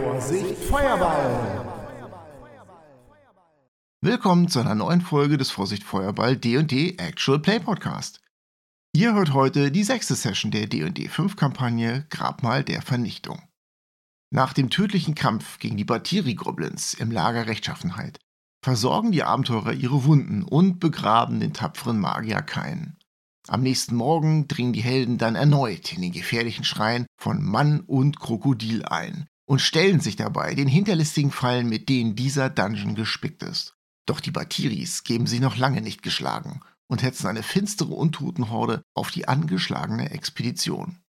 Vorsicht, Feuerball! Willkommen zu einer neuen Folge des Vorsicht Feuerball D&D Actual Play Podcast. Ihr hört heute die sechste Session der D&D 5 Kampagne Grabmal der Vernichtung. Nach dem tödlichen Kampf gegen die Batiri-Goblins im Lager Rechtschaffenheit versorgen die Abenteurer ihre Wunden und begraben den tapferen Magier Kain. Am nächsten Morgen dringen die Helden dann erneut in den gefährlichen Schrein von Mann und Krokodil ein und stellen sich dabei den hinterlistigen Fallen, mit denen dieser Dungeon gespickt ist. Doch die Batiris geben sich noch lange nicht geschlagen und hetzen eine finstere Untotenhorde auf die angeschlagene Expedition.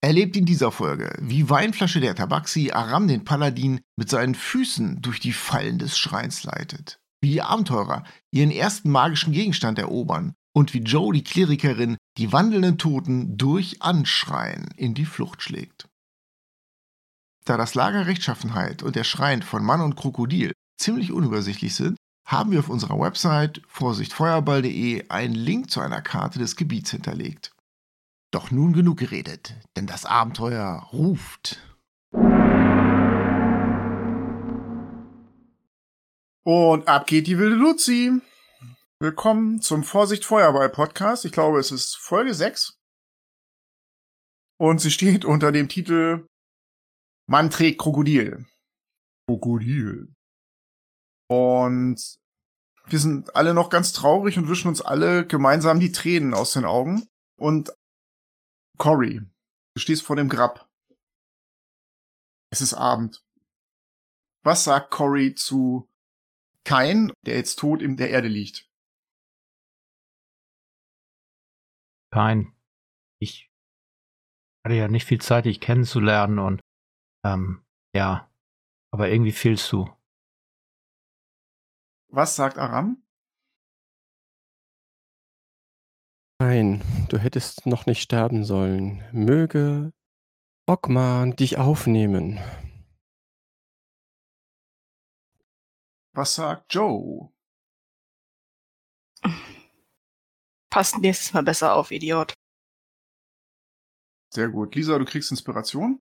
Erlebt in dieser Folge, wie Weinflasche der Tabaxi Aram den Paladin mit seinen Füßen durch die Fallen des Schreins leitet. Wie die Abenteurer ihren ersten magischen Gegenstand erobern und wie Joe die Klerikerin die wandelnden Toten durch Anschreien in die Flucht schlägt. Da das Lager Rechtschaffenheit und der Schrein von Mann und Krokodil ziemlich unübersichtlich sind, haben wir auf unserer Website vorsichtfeuerball.de einen Link zu einer Karte des Gebiets hinterlegt. Doch nun genug geredet, denn das Abenteuer ruft. Und ab geht die wilde Luzi. Willkommen zum Vorsicht Feuerball Podcast. Ich glaube, es ist Folge 6. Und sie steht unter dem Titel Man trägt Krokodil. Krokodil. Und wir sind alle noch ganz traurig und wischen uns alle gemeinsam die Tränen aus den Augen. Und Cory, du stehst vor dem Grab. Es ist Abend. Was sagt Cory zu Kain, der jetzt tot in der Erde liegt? Kain, ich hatte ja nicht viel Zeit, dich kennenzulernen und ähm, ja, aber irgendwie fehlst du. Was sagt Aram? Nein, du hättest noch nicht sterben sollen. Möge Ogmar dich aufnehmen. Was sagt Joe? Passt nächstes Mal besser auf, Idiot. Sehr gut. Lisa, du kriegst Inspiration.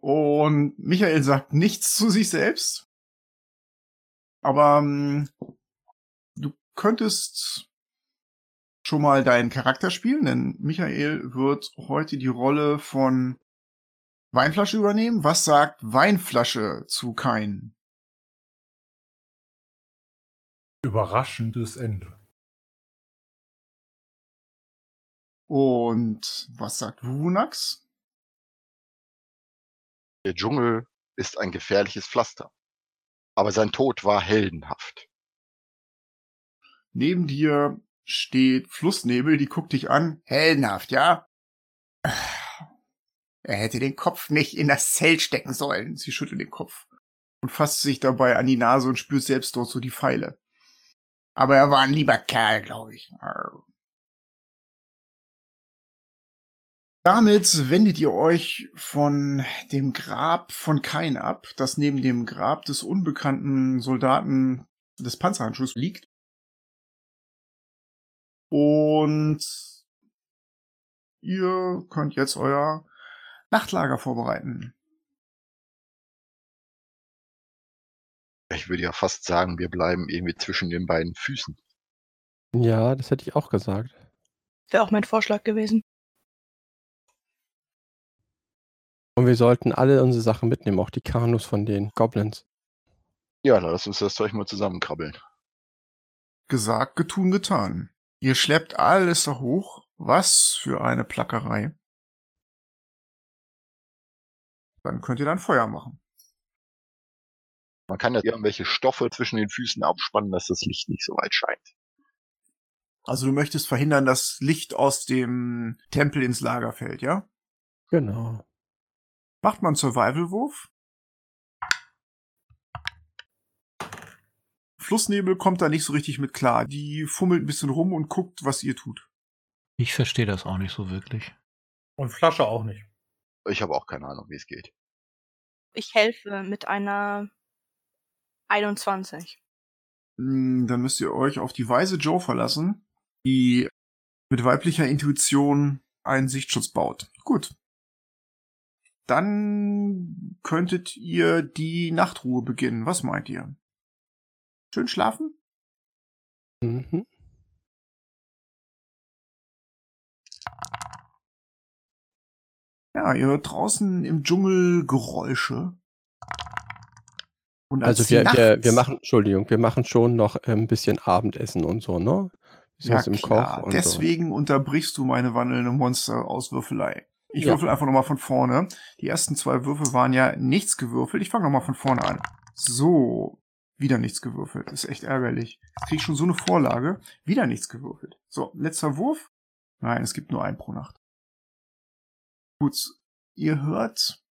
Und Michael sagt nichts zu sich selbst. Aber ähm, du könntest schon mal deinen Charakter spielen, denn Michael wird heute die Rolle von Weinflasche übernehmen. Was sagt Weinflasche zu Kain? Überraschendes Ende. Und was sagt Wunax? Der Dschungel ist ein gefährliches Pflaster. Aber sein Tod war heldenhaft. Neben dir steht Flussnebel, die guckt dich an. Heldenhaft, ja? Er hätte den Kopf nicht in das Zelt stecken sollen. Sie schüttelt den Kopf und fasst sich dabei an die Nase und spürt selbst dort so die Pfeile. Aber er war ein lieber Kerl, glaube ich. Damit wendet ihr euch von dem Grab von Kain ab, das neben dem Grab des unbekannten Soldaten des Panzerhandschuhs liegt. Und ihr könnt jetzt euer Nachtlager vorbereiten. Ich würde ja fast sagen, wir bleiben irgendwie zwischen den beiden Füßen. Ja, das hätte ich auch gesagt. Wäre auch mein Vorschlag gewesen. Und wir sollten alle unsere Sachen mitnehmen, auch die Kanus von den Goblins. Ja, dann lass uns das Zeug mal zusammenkrabbeln. Gesagt, getun, getan. Ihr schleppt alles da hoch. Was für eine Plackerei. Dann könnt ihr dann Feuer machen. Man kann ja irgendwelche Stoffe zwischen den Füßen abspannen, dass das Licht nicht so weit scheint. Also du möchtest verhindern, dass Licht aus dem Tempel ins Lager fällt, ja? Genau. Macht man Survival-Wurf? Flussnebel kommt da nicht so richtig mit klar. Die fummelt ein bisschen rum und guckt, was ihr tut. Ich verstehe das auch nicht so wirklich. Und Flasche auch nicht. Ich habe auch keine Ahnung, wie es geht. Ich helfe mit einer 21. Hm, Dann müsst ihr euch auf die weise Joe verlassen, die mit weiblicher Intuition einen Sichtschutz baut. Gut. Dann könntet ihr die Nachtruhe beginnen. Was meint ihr? Schön schlafen? Mhm. Ja, ihr hört draußen im Dschungel Geräusche. Und als Also wir, wir, wir machen, Entschuldigung, wir machen schon noch äh, ein bisschen Abendessen und so, ne? Bisschen Ja, klar. Deswegen unterbrichst du meine wandelnde Monster-Auswürfelei. Ich Ja. würfel einfach nochmal von vorne. Die ersten zwei Würfel waren ja nichts gewürfelt. Ich fange nochmal von vorne an. So, wieder nichts gewürfelt. Das ist echt ärgerlich. Krieg ich schon so eine Vorlage. Wieder nichts gewürfelt. So, letzter Wurf. Nein, es gibt nur einen pro Nacht. Gut, ihr hört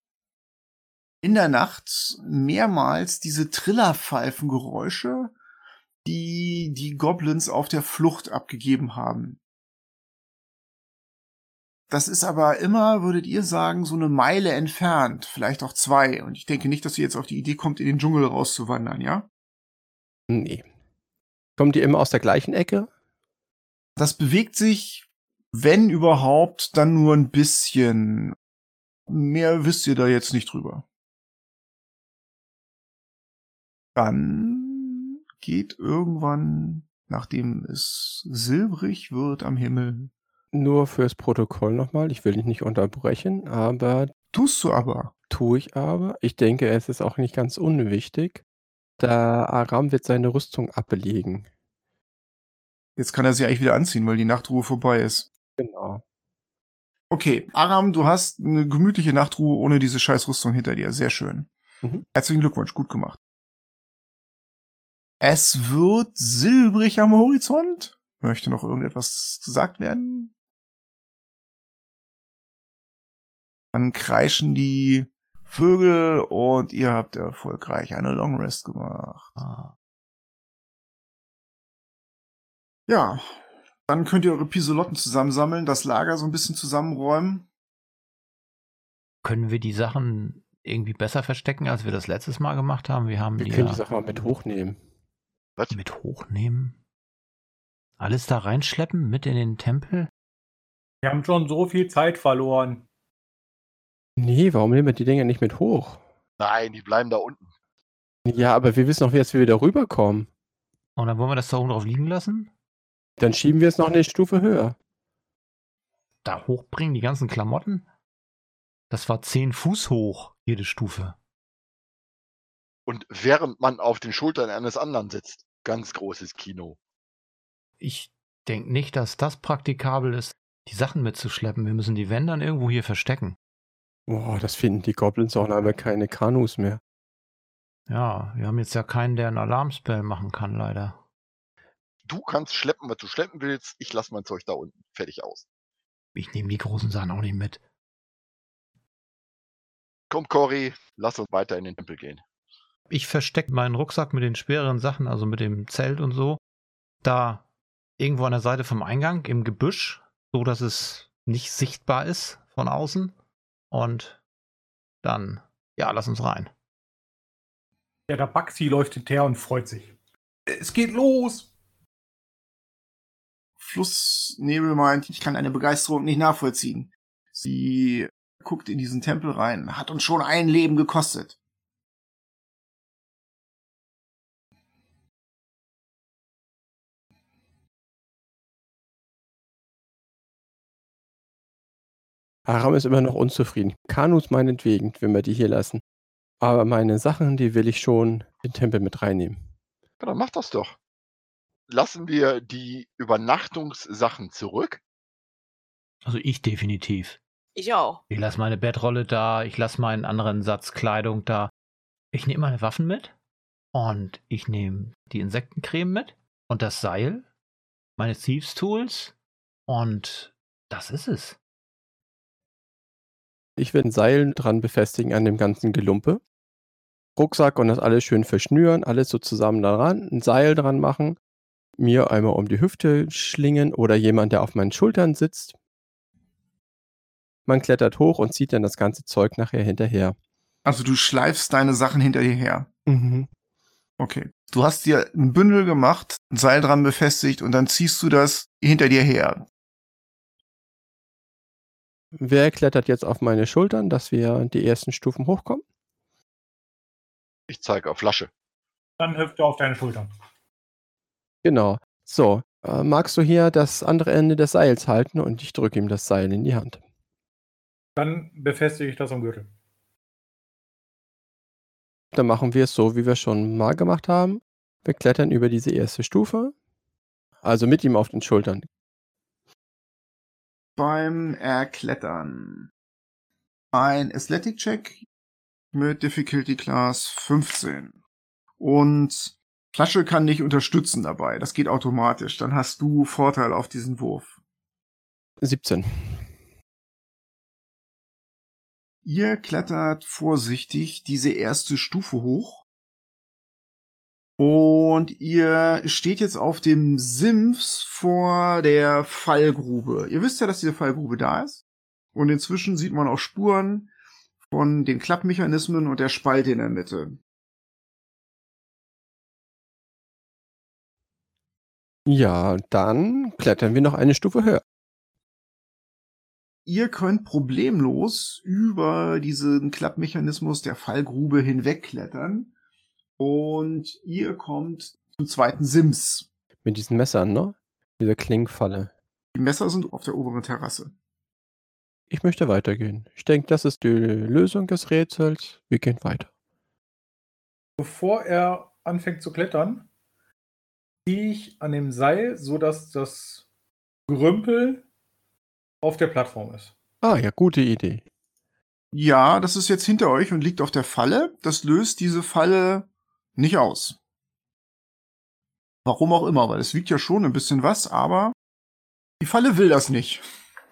in der Nacht mehrmals diese Trillerpfeifengeräusche, die die Goblins auf der Flucht abgegeben haben. Das ist aber immer, würdet ihr sagen, so eine Meile entfernt, vielleicht auch zwei. Und ich denke nicht, dass ihr jetzt auf die Idee kommt, in den Dschungel rauszuwandern, ja? Nee. Kommen die immer aus der gleichen Ecke? Das bewegt sich, wenn überhaupt, dann nur ein bisschen. Mehr wisst ihr da jetzt nicht drüber. Dann geht irgendwann, nachdem es silbrig wird am Himmel, Nur fürs Protokoll nochmal. Ich will dich nicht unterbrechen, aber tust du aber. tue ich aber. Ich denke, es ist auch nicht ganz unwichtig. Der Aram wird seine Rüstung ablegen. Jetzt kann er sie eigentlich wieder anziehen, weil die Nachtruhe vorbei ist. Genau. Okay, Aram, du hast eine gemütliche Nachtruhe ohne diese Scheißrüstung hinter dir. Sehr schön. Mhm. Herzlichen Glückwunsch, gut gemacht. Es wird silbrig am Horizont. Möchte noch irgendetwas gesagt werden? Dann kreischen die Vögel und ihr habt erfolgreich eine Long Rest gemacht. Ah. Ja, dann könnt ihr eure Pisolotten zusammensammeln, das Lager so ein bisschen zusammenräumen. Können wir die Sachen irgendwie besser verstecken, als wir das letztes Mal gemacht haben? Wir haben Wir die können ja die Sache mal mit hochnehmen. Was? mit hochnehmen. Alles da reinschleppen, mit in den Tempel? Wir haben schon so viel Zeit verloren. Nee, warum nehmen wir die Dinger nicht mit hoch? Nein, die bleiben da unten. Ja, aber wir wissen doch, wie jetzt wir wieder rüberkommen. Und dann wollen wir das da oben drauf liegen lassen? Dann schieben wir es noch eine Stufe höher. Da hochbringen, die ganzen Klamotten? Das war zehn Fuß hoch, jede Stufe. Und während man auf den Schultern eines anderen sitzt, ganz großes Kino. Ich denke nicht, dass das praktikabel ist, die Sachen mitzuschleppen. Wir müssen die Wände dann irgendwo hier verstecken. Boah, das finden die Goblins auch, haben wir keine Kanus mehr. Ja, wir haben jetzt ja keinen, der einen Alarmspell machen kann, leider. Du kannst schleppen, was du schleppen willst. Ich lasse mein Zeug da unten. Fertig aus. Ich nehme die großen Sachen auch nicht mit. Komm, Cory, lass uns weiter in den Tempel gehen. Ich verstecke meinen Rucksack mit den schwereren Sachen, also mit dem Zelt und so, da irgendwo an der Seite vom Eingang im Gebüsch, so dass es nicht sichtbar ist von außen. Und dann, ja, lass uns rein. Ja, der Baxi läuft hinterher und freut sich. Es geht los! Flussnebel meint, ich kann eine Begeisterung nicht nachvollziehen. Sie guckt in diesen Tempel rein, hat uns schon ein Leben gekostet. Aram ist immer noch unzufrieden. Kanus meinetwegen, wenn wir die hier lassen. Aber meine Sachen, die will ich schon in den Tempel mit reinnehmen. Ja, dann mach das doch. Lassen wir die Übernachtungssachen zurück. Also ich definitiv. Ich auch. Ich lasse meine Bettrolle da, ich lasse meinen anderen Satz Kleidung da. Ich nehme meine Waffen mit und ich nehme die Insektencreme mit und das Seil, meine Thieves Tools und das ist es. Ich werde ein Seil dran befestigen an dem ganzen Gelumpe. Rucksack und das alles schön verschnüren, alles so zusammen daran, ein Seil dran machen, mir einmal um die Hüfte schlingen oder jemand, der auf meinen Schultern sitzt. Man klettert hoch und zieht dann das ganze Zeug nachher hinterher. Also du schleifst deine Sachen hinter dir her. Mhm. Okay. Du hast dir ein Bündel gemacht, ein Seil dran befestigt und dann ziehst du das hinter dir her. Wer klettert jetzt auf meine Schultern, dass wir die ersten Stufen hochkommen? Ich zeige auf Flasche. Dann hüpft er auf deine Schultern. Genau. So, äh, magst du hier das andere Ende des Seils halten und ich drücke ihm das Seil in die Hand. Dann befestige ich das am Gürtel. Dann machen wir es so, wie wir schon mal gemacht haben. Wir klettern über diese erste Stufe. Also mit ihm auf den Schultern. Beim Erklettern. Ein Athletic Check mit Difficulty Class 15. Und Flasche kann dich unterstützen dabei. Das geht automatisch. Dann hast du Vorteil auf diesen Wurf. 17. Ihr klettert vorsichtig diese erste Stufe hoch. Und ihr steht jetzt auf dem Sims vor der Fallgrube. Ihr wisst ja, dass diese Fallgrube da ist. Und inzwischen sieht man auch Spuren von den Klappmechanismen und der Spalte in der Mitte. Ja, dann klettern wir noch eine Stufe höher. Ihr könnt problemlos über diesen Klappmechanismus der Fallgrube hinwegklettern und ihr kommt zum zweiten Sims. Mit diesen Messern, ne? Diese Klingfalle. Die Messer sind auf der oberen Terrasse. Ich möchte weitergehen. Ich denke, das ist die Lösung des Rätsels. Wir gehen weiter. Bevor er anfängt zu klettern, ziehe ich an dem Seil, sodass das Gerümpel auf der Plattform ist. Ah, ja, gute Idee. Ja, das ist jetzt hinter euch und liegt auf der Falle. Das löst diese Falle nicht aus. Warum auch immer, weil es wiegt ja schon ein bisschen was, aber die Falle will das nicht.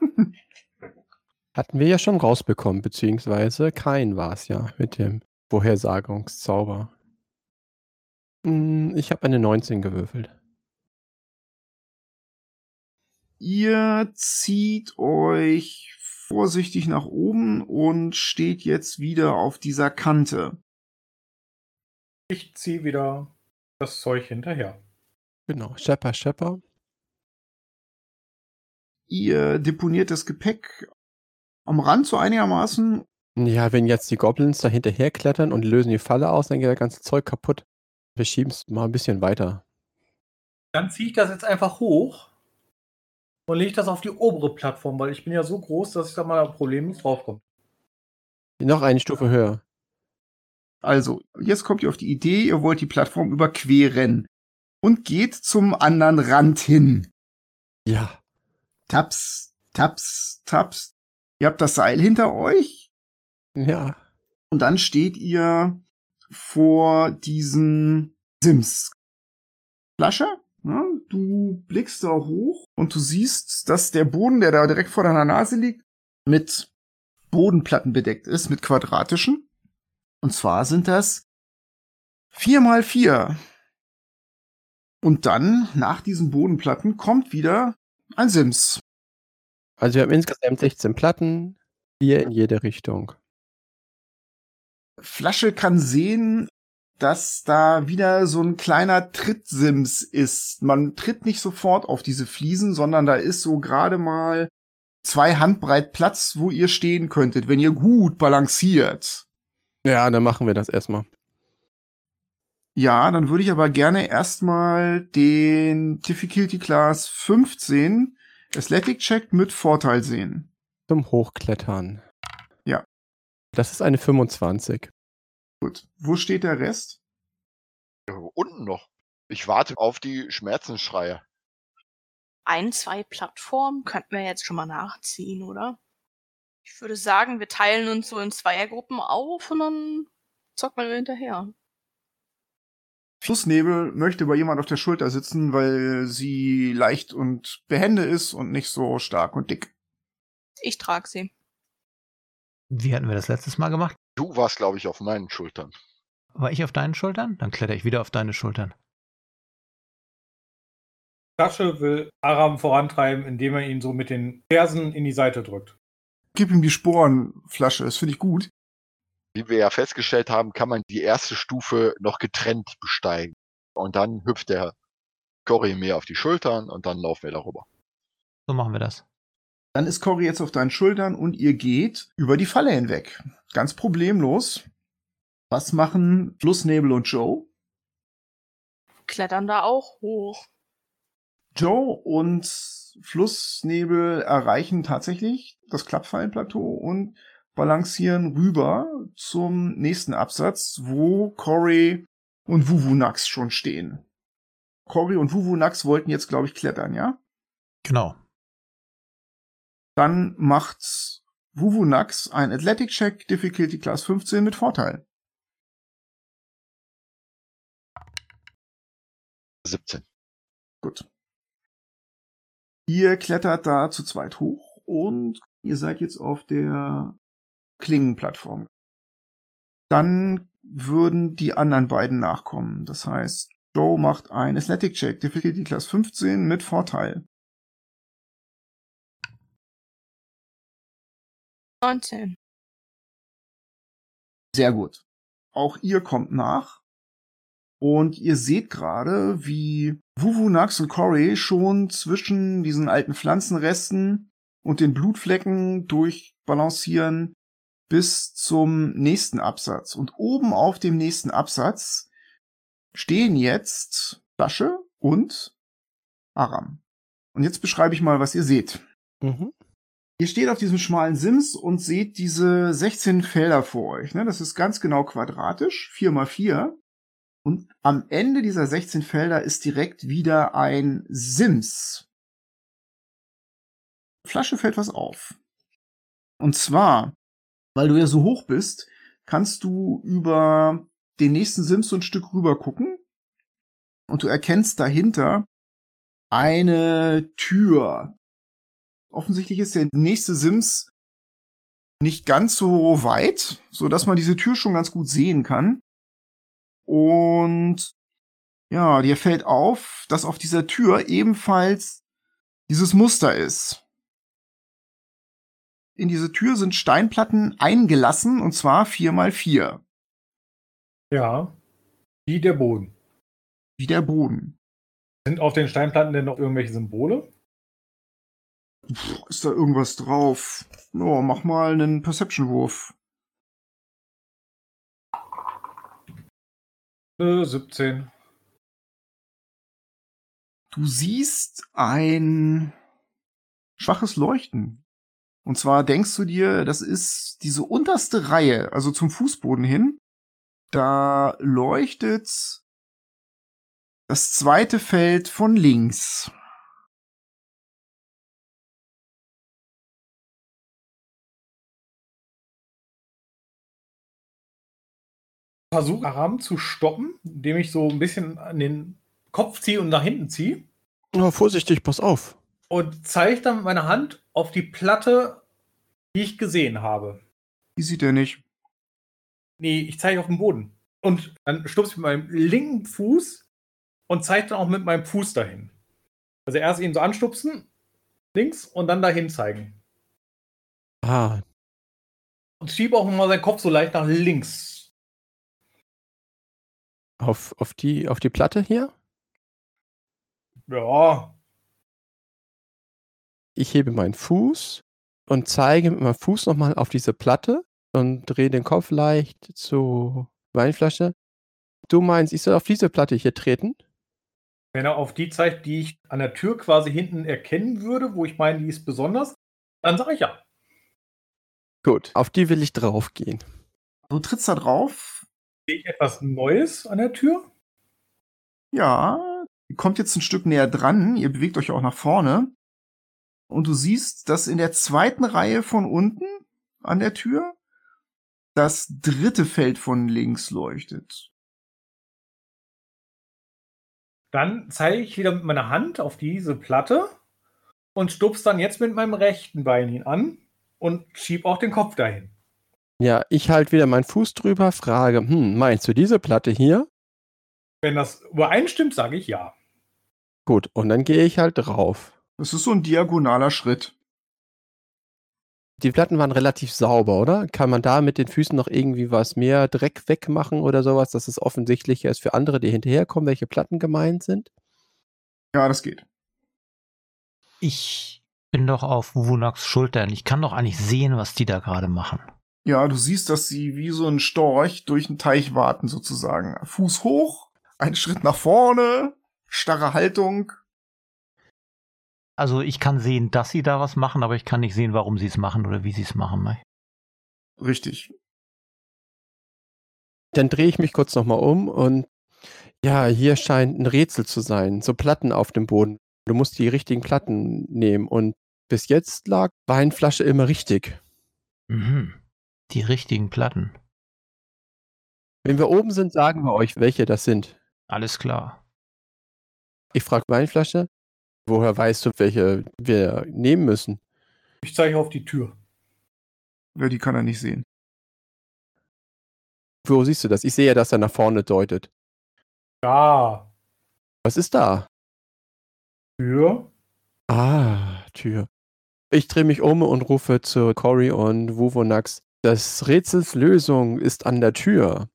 Hatten wir ja schon rausbekommen, beziehungsweise kein war es ja mit dem Vorhersagungszauber. Hm, Ich habe eine 19 gewürfelt. Ihr zieht euch vorsichtig nach oben und steht jetzt wieder auf dieser Kante. Ich ziehe wieder das Zeug hinterher. Genau, Schepper, Schepper. Ihr deponiert das Gepäck am Rand so einigermaßen. Ja, wenn jetzt die Goblins da hinterher klettern und lösen die Falle aus, dann geht das ganze Zeug kaputt. Wir schieben es mal ein bisschen weiter. Dann ziehe ich das jetzt einfach hoch und lege das auf die obere Plattform, weil ich bin ja so groß, dass ich da mal problemlos draufkomme. Noch eine Stufe höher. Also, jetzt kommt ihr auf die Idee, ihr wollt die Plattform überqueren und geht zum anderen Rand hin. Ja. Taps, taps, taps. Ihr habt das Seil hinter euch Ja. und dann steht ihr vor diesen Sims. Flasche, ja, du blickst da hoch und du siehst, dass der Boden, der da direkt vor deiner Nase liegt, mit Bodenplatten bedeckt ist, mit quadratischen. Und zwar sind das vier mal vier. Und dann, nach diesen Bodenplatten, kommt wieder ein Sims. Also wir haben insgesamt 16 Platten, vier in jede Richtung. Flasche kann sehen, dass da wieder so ein kleiner Trittsims ist. Man tritt nicht sofort auf diese Fliesen, sondern da ist so gerade mal zwei Handbreit Platz, wo ihr stehen könntet, wenn ihr gut balanciert. Ja, dann machen wir das erstmal. Ja, dann würde ich aber gerne erstmal den Difficulty Class 15 Athletic Check mit Vorteil sehen. Zum Hochklettern. Ja. Das ist eine 25. Gut. Wo steht der Rest? Ja, Unten noch. Ich warte auf die Schmerzensschreie. Ein, zwei Plattformen könnten wir jetzt schon mal nachziehen, oder? Ich würde sagen, wir teilen uns so in Zweiergruppen auf und dann zocken wir hinterher. Flussnebel möchte bei jemand auf der Schulter sitzen, weil sie leicht und behende ist und nicht so stark und dick. Ich trage sie. Wie hatten wir das letztes Mal gemacht? Du warst, glaube ich, auf meinen Schultern. War ich auf deinen Schultern? Dann kletter ich wieder auf deine Schultern. Tasche will Aram vorantreiben, indem er ihn so mit den Fersen in die Seite drückt. Gib ihm die Sporenflasche, das finde ich gut. Wie wir ja festgestellt haben, kann man die erste Stufe noch getrennt besteigen. Und dann hüpft der Cory mir auf die Schultern und dann laufen wir darüber. So machen wir das. Dann ist Cory jetzt auf deinen Schultern und ihr geht über die Falle hinweg. Ganz problemlos. Was machen Flussnebel und Joe? Klettern da auch hoch. Joe und Flussnebel erreichen tatsächlich das Klappfallenplateau und balancieren rüber zum nächsten Absatz, wo Cory und Wuvunax schon stehen. Cory und Wuvunax wollten jetzt, glaube ich, klettern, ja? Genau. Dann macht Wuvunax ein Athletic Check Difficulty Class 15 mit Vorteil. 17. Gut. Ihr klettert da zu zweit hoch und ihr seid jetzt auf der Klingenplattform. Dann würden die anderen beiden nachkommen. Das heißt, Joe macht ein Athletic Check, Difficulty Class 15 mit Vorteil. 19. Sehr gut. Auch ihr kommt nach. Und ihr seht gerade, wie Wuvunax und Cory schon zwischen diesen alten Pflanzenresten und den Blutflecken durchbalancieren bis zum nächsten Absatz. Und oben auf dem nächsten Absatz stehen jetzt Flasche und Aram. Und jetzt beschreibe ich mal, was ihr seht. Mhm. Ihr steht auf diesem schmalen Sims und seht diese 16 Felder vor euch. Ne? Das ist ganz genau quadratisch, 4 mal 4. Und am Ende dieser 16 Felder ist direkt wieder ein Sims. Flasche fällt was auf. Und zwar, weil du ja so hoch bist, kannst du über den nächsten Sims so ein Stück rüber gucken. Und du erkennst dahinter eine Tür. Offensichtlich ist der nächste Sims nicht ganz so weit, so dass man diese Tür schon ganz gut sehen kann. Und ja, dir fällt auf, dass auf dieser Tür ebenfalls dieses Muster ist. In diese Tür sind Steinplatten eingelassen und zwar vier mal vier, Ja. Wie der Boden. wie der Boden. Sind auf den Steinplatten denn noch irgendwelche Symbole? Puh, ist da irgendwas drauf? Oh, mach mal einen Perception-Wurf. Äh, 17. Du siehst ein schwaches Leuchten. Und zwar denkst du dir, das ist diese unterste Reihe, also zum Fußboden hin. Da leuchtet das zweite Feld von links. Versuche Aram zu stoppen, indem ich so ein bisschen an den Kopf ziehe und nach hinten ziehe. Oh, vorsichtig, pass auf. Und zeige dann mit meiner Hand auf die Platte, die ich gesehen habe. Die sieht er nicht. Nee, ich zeige auf den Boden. Und dann stupse ich mit meinem linken Fuß und zeige dann auch mit meinem Fuß dahin. Also erst ihn so anstupsen, links, und dann dahin zeigen. Ah, Und schiebe auch mal seinen Kopf so leicht nach links. Auf, auf, die, auf die Platte hier. Ja, Ich hebe meinen Fuß und zeige mit meinem Fuß nochmal auf diese Platte und drehe den Kopf leicht zur Weinflasche. Du meinst, ich soll auf diese Platte hier treten? wenn er auf die zeigt, die ich an der Tür quasi hinten erkennen würde, wo ich meine, die ist besonders, dann sage ich ja. Gut, auf die will ich draufgehen. Du trittst da drauf. Sehe ich etwas Neues an der Tür? Ja, ihr kommt jetzt ein Stück näher dran. Ihr bewegt euch auch nach vorne. Und du siehst, dass in der zweiten Reihe von unten an der Tür das dritte Feld von links leuchtet. Dann zeige ich wieder mit meiner Hand auf diese Platte und stupst dann jetzt mit meinem rechten Bein ihn an und schieb auch den Kopf dahin. Ja, ich halte wieder meinen Fuß drüber, frage, hm, meinst du diese Platte hier? Wenn das übereinstimmt, sage ich ja. Gut, und dann gehe ich halt drauf. Das ist so ein diagonaler Schritt. Die Platten waren relativ sauber, oder? Kann man da mit den Füßen noch irgendwie was mehr Dreck wegmachen oder sowas, dass es offensichtlicher ist für andere, die hinterherkommen, welche Platten gemeint sind? Ja, das geht. Ich bin doch auf Wunaks Schultern. Ich kann doch eigentlich sehen, was die da gerade machen. Ja, du siehst, dass sie wie so ein Storch durch den Teich warten, sozusagen. Fuß hoch, einen Schritt nach vorne, starre Haltung. Also ich kann sehen, dass sie da was machen, aber ich kann nicht sehen, warum sie es machen oder wie sie es machen. ne? Richtig. Dann drehe ich mich kurz nochmal um und ja, hier scheint ein Rätsel zu sein. So Platten auf dem Boden. Du musst die richtigen Platten nehmen und bis jetzt lag Weinflasche immer richtig. Mhm. Die richtigen Platten. Wenn wir oben sind, sagen wir euch, welche das sind. Alles klar. Ich frage Weinflasche, woher weißt du, welche wir nehmen müssen? Ich zeige auf die Tür. Ja, die kann er nicht sehen. Wo siehst du das? Ich sehe ja, dass er nach vorne deutet. Da. Was ist da? Tür. Ah, Tür. Ich drehe mich um und rufe zu Cory und Wuvonax. Das Rätsels Lösung ist an der Tür.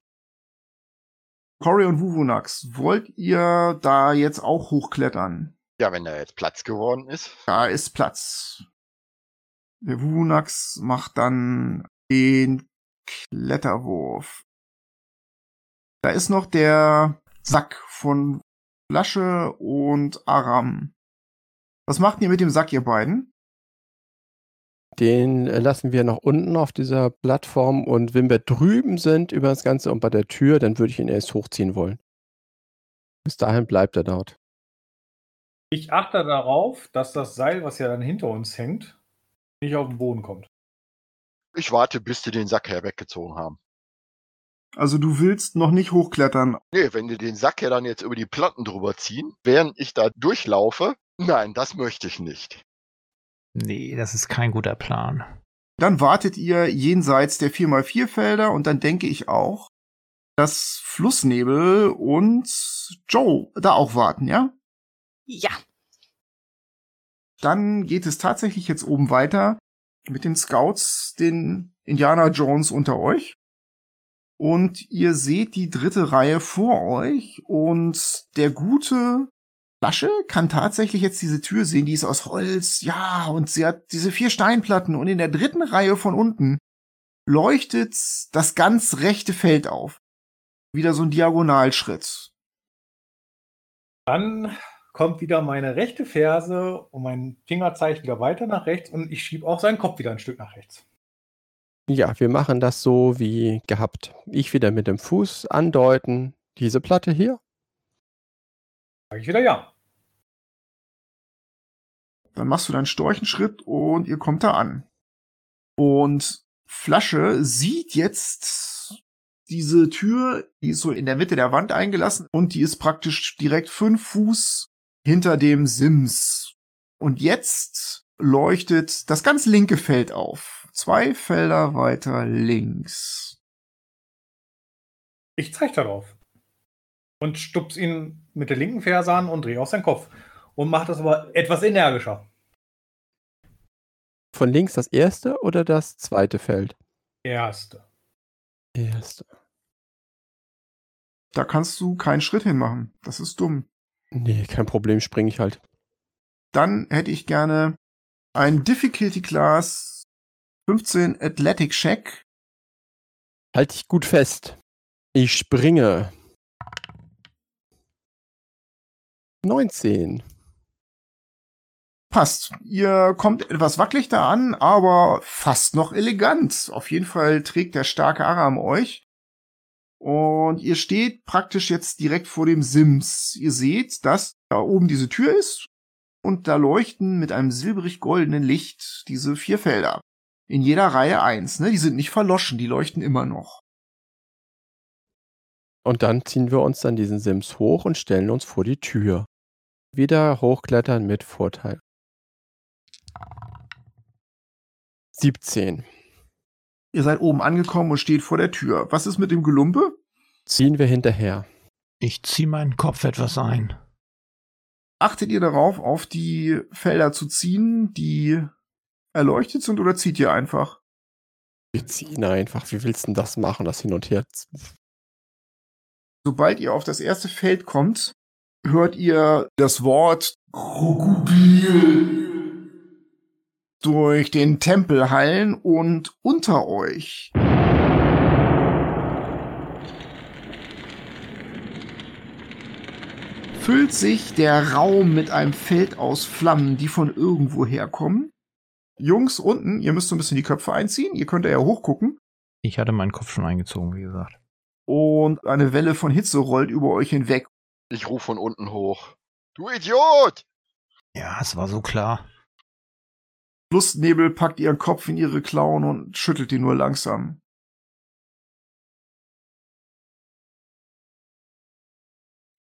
Cory und Wuvunax, wollt ihr da jetzt auch hochklettern? Ja, wenn da jetzt Platz geworden ist. Da ist Platz. Der Wuvunax macht dann den Kletterwurf. Da ist noch der Sack von Flasche und Aram. Was macht ihr mit dem Sack, ihr beiden? Den lassen wir noch unten auf dieser Plattform und wenn wir drüben sind über das Ganze und bei der Tür, dann würde ich ihn erst hochziehen wollen. Bis dahin bleibt er dort. Ich achte darauf, dass das Seil, was ja dann hinter uns hängt, nicht auf den Boden kommt. Ich warte, bis die den Sack herweggezogen haben. Also du willst noch nicht hochklettern. Nee, wenn die den Sack ja dann jetzt über die Platten drüber ziehen, während ich da durchlaufe, nein, das möchte ich nicht. Nee, das ist kein guter Plan. Dann wartet ihr jenseits der 4x4 Felder und dann denke ich auch, dass Flussnebel und Joe da auch warten, ja? Ja. Dann geht es tatsächlich jetzt oben weiter mit den Scouts, den Indiana Jones unter euch. Und ihr seht die dritte Reihe vor euch und der gute Flasche kann tatsächlich jetzt diese Tür sehen, die ist aus Holz, ja, und sie hat diese vier Steinplatten und in der dritten Reihe von unten leuchtet das ganz rechte Feld auf. Wieder so ein Diagonalschritt. Dann kommt wieder meine rechte Ferse und mein Finger zeigt wieder weiter nach rechts und ich schiebe auch seinen Kopf wieder ein Stück nach rechts. Ja, wir machen das so wie gehabt. Ich wieder mit dem Fuß andeuten. Diese Platte hier. Sag ich wieder ja. Dann machst du deinen Storchenschritt und ihr kommt da an. Und Flasche sieht jetzt diese Tür, die ist so in der Mitte der Wand eingelassen und die ist praktisch direkt fünf Fuß hinter dem Sims. Und jetzt leuchtet das ganz linke Feld auf. Zwei Felder weiter links. Ich zeige darauf. Und stups ihn mit der linken Ferse an und drehe auf seinen Kopf. Und mache das aber etwas energischer. Von links das erste oder das zweite Feld? Erste. Erste. Da kannst du keinen Schritt hinmachen. Das ist dumm. Nee, kein Problem, springe ich halt. Dann hätte ich gerne ein Difficulty Class 15 Athletic Check. Halt dich gut fest. Ich springe. 19. Passt. Ihr kommt etwas wackelig da an, aber fast noch elegant. Auf jeden Fall trägt der starke Aram euch. Und ihr steht praktisch jetzt direkt vor dem Sims. Ihr seht, dass da oben diese Tür ist und da leuchten mit einem silbrig-goldenen Licht diese vier Felder. In jeder Reihe eins, ne? Die sind nicht verloschen, die leuchten immer noch. Und dann ziehen wir uns dann diesen Sims hoch und stellen uns vor die Tür. Wieder hochklettern mit Vorteil. 17. Ihr seid oben angekommen und steht vor der Tür. Was ist mit dem Gelumpe? Ziehen wir hinterher. Ich zieh meinen Kopf etwas ein. Achtet ihr darauf, auf die Felder zu ziehen, die erleuchtet sind, oder zieht ihr einfach? Wir ziehen einfach. Wie willst du denn das machen, das hin und her? Sobald ihr auf das erste Feld kommt, hört ihr das Wort Krokodil. Durch den Tempelhallen und unter euch füllt sich der Raum mit einem Feld aus Flammen, die von irgendwo herkommen. Jungs unten, ihr müsst so ein bisschen die Köpfe einziehen, ihr könnt ja hochgucken. Ich hatte meinen Kopf schon eingezogen, wie gesagt. Und eine Welle von Hitze rollt über euch hinweg. Ich rufe von unten hoch. Du Idiot! Ja, es war so klar. Lustnebel packt ihren Kopf in ihre Klauen und schüttelt ihn nur langsam.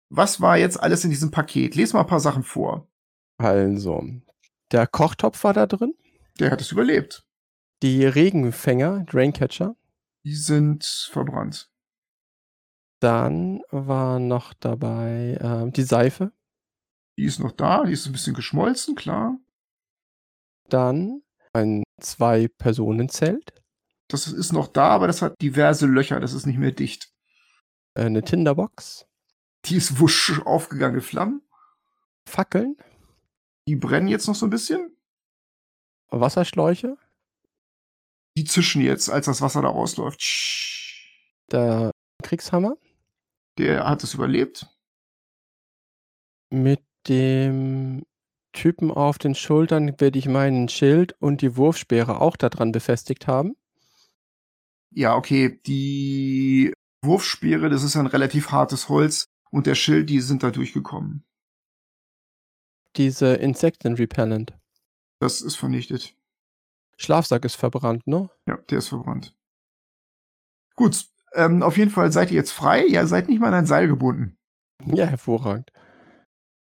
Was war jetzt alles in diesem Paket? Les mal ein paar Sachen vor. Also, der Kochtopf war da drin. Der hat es überlebt. Die Regenfänger, Draincatcher. Die sind verbrannt. Dann war noch dabei ähm, die Seife. Die ist noch da, die ist ein bisschen geschmolzen, klar. Dann ein Zwei-Personen-Zelt. Das ist noch da, aber das hat diverse Löcher, das ist nicht mehr dicht. Eine Tinderbox. Die ist wusch aufgegangene Flammen. Fackeln. Die brennen jetzt noch so ein bisschen. Wasserschläuche. Die zischen jetzt, als das Wasser da rausläuft. Der Kriegshammer. Der hat es überlebt. Mit dem Typen auf den Schultern werde ich meinen Schild und die Wurfspeere auch daran befestigt haben. Ja, okay. Die Wurfspeere, das ist ein relativ hartes Holz und der Schild, die sind da durchgekommen. Diese Insekten Repellent. Das ist vernichtet. Schlafsack ist verbrannt, ne? Ja, der ist verbrannt. Gut, ähm, auf jeden Fall seid ihr jetzt frei. Ihr seid nicht mal an ein Seil gebunden. Ja, hervorragend.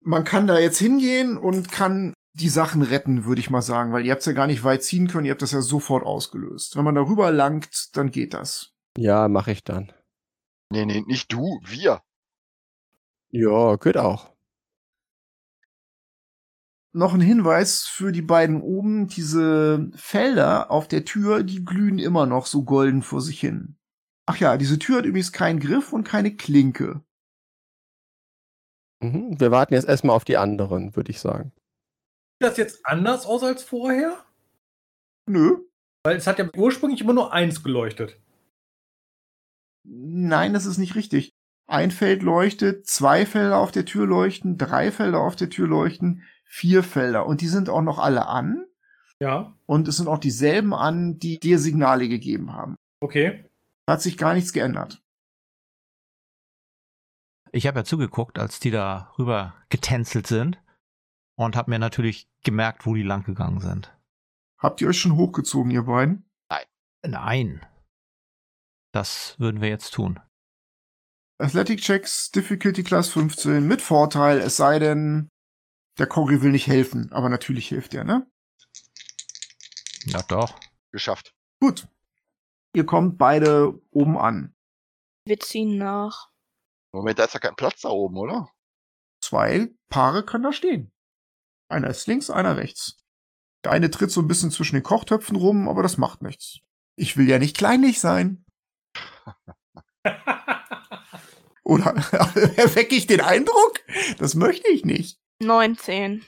Man kann da jetzt hingehen und kann die Sachen retten, würde ich mal sagen, weil ihr habt es ja gar nicht weit ziehen können, ihr habt das ja sofort ausgelöst. Wenn man darüber langt, dann geht das. Ja, mache ich dann. Nee, nee, nicht du, wir. Ja, geht auch. Noch ein Hinweis für die beiden oben, diese Felder auf der Tür, die glühen immer noch so golden vor sich hin. Ach ja, diese Tür hat übrigens keinen Griff und keine Klinke. Mhm. Wir warten jetzt erstmal auf die anderen, würde ich sagen. Sieht das jetzt anders aus als vorher? Nö. Weil es hat ja ursprünglich immer nur eins geleuchtet. Nein, das ist nicht richtig. Ein Feld leuchtet, zwei Felder auf der Tür leuchten, drei Felder auf der Tür leuchten, vier Felder. Und die sind auch noch alle an. Ja. Und es sind auch dieselben an, die dir Signale gegeben haben. Okay. Hat sich gar nichts geändert. Ich habe ja zugeguckt, als die da rüber getänzelt sind und habe mir natürlich gemerkt, wo die lang gegangen sind. Habt ihr euch schon hochgezogen, ihr beiden? Nein. Das würden wir jetzt tun. Athletic Checks, Difficulty Class 15, mit Vorteil, es sei denn, der Cory will nicht helfen, aber natürlich hilft er, ne? Ja, doch. Geschafft. Gut. Ihr kommt beide oben an. Wir ziehen nach. Moment, da ist ja kein Platz da oben, oder? Zwei Paare können da stehen. Einer ist links, einer rechts. Der eine tritt so ein bisschen zwischen den Kochtöpfen rum, aber das macht nichts. Ich will ja nicht kleinlich sein. Oder erwecke ich den Eindruck? Das möchte ich nicht. 19.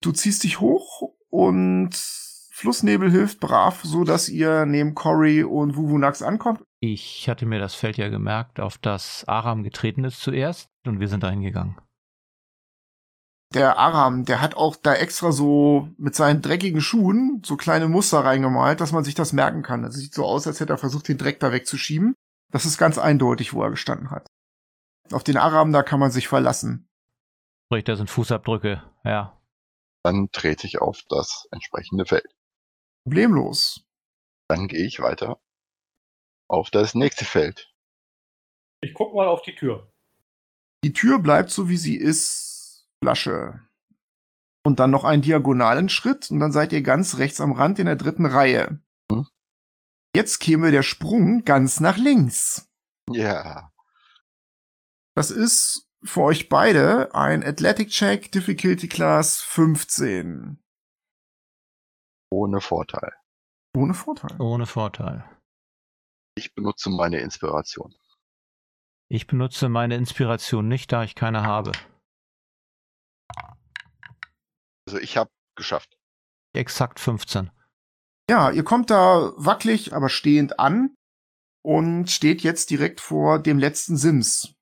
Du ziehst dich hoch und Flussnebel hilft brav, so dass ihr neben Cory und Wuvunax ankommt. Ich hatte mir das Feld ja gemerkt, auf das Aram getreten ist zuerst und wir sind da hingegangen. Der Aram, der hat auch da extra so mit seinen dreckigen Schuhen so kleine Muster reingemalt, dass man sich das merken kann. Das sieht so aus, als hätte er versucht, den Dreck da wegzuschieben. Das ist ganz eindeutig, wo er gestanden hat. Auf den Aram, da kann man sich verlassen. Sprich, da sind Fußabdrücke, ja. Dann trete ich auf das entsprechende Feld. Problemlos. Dann gehe ich weiter auf das nächste Feld. Ich guck mal auf die Tür. Die Tür bleibt so, wie sie ist. Flasche. Und dann noch einen diagonalen Schritt und dann seid ihr ganz rechts am Rand in der dritten Reihe. Hm. Jetzt käme der Sprung ganz nach links. Ja. Das ist für euch beide ein Athletic Check Difficulty Class 15. Ohne Vorteil. Ohne Vorteil. Ohne Vorteil. Ich benutze meine Inspiration. Ich benutze meine Inspiration nicht, da ich keine habe. Also ich habe geschafft. Exakt 15. Ja, ihr kommt da wackelig, aber stehend an und steht jetzt direkt vor dem letzten Sims.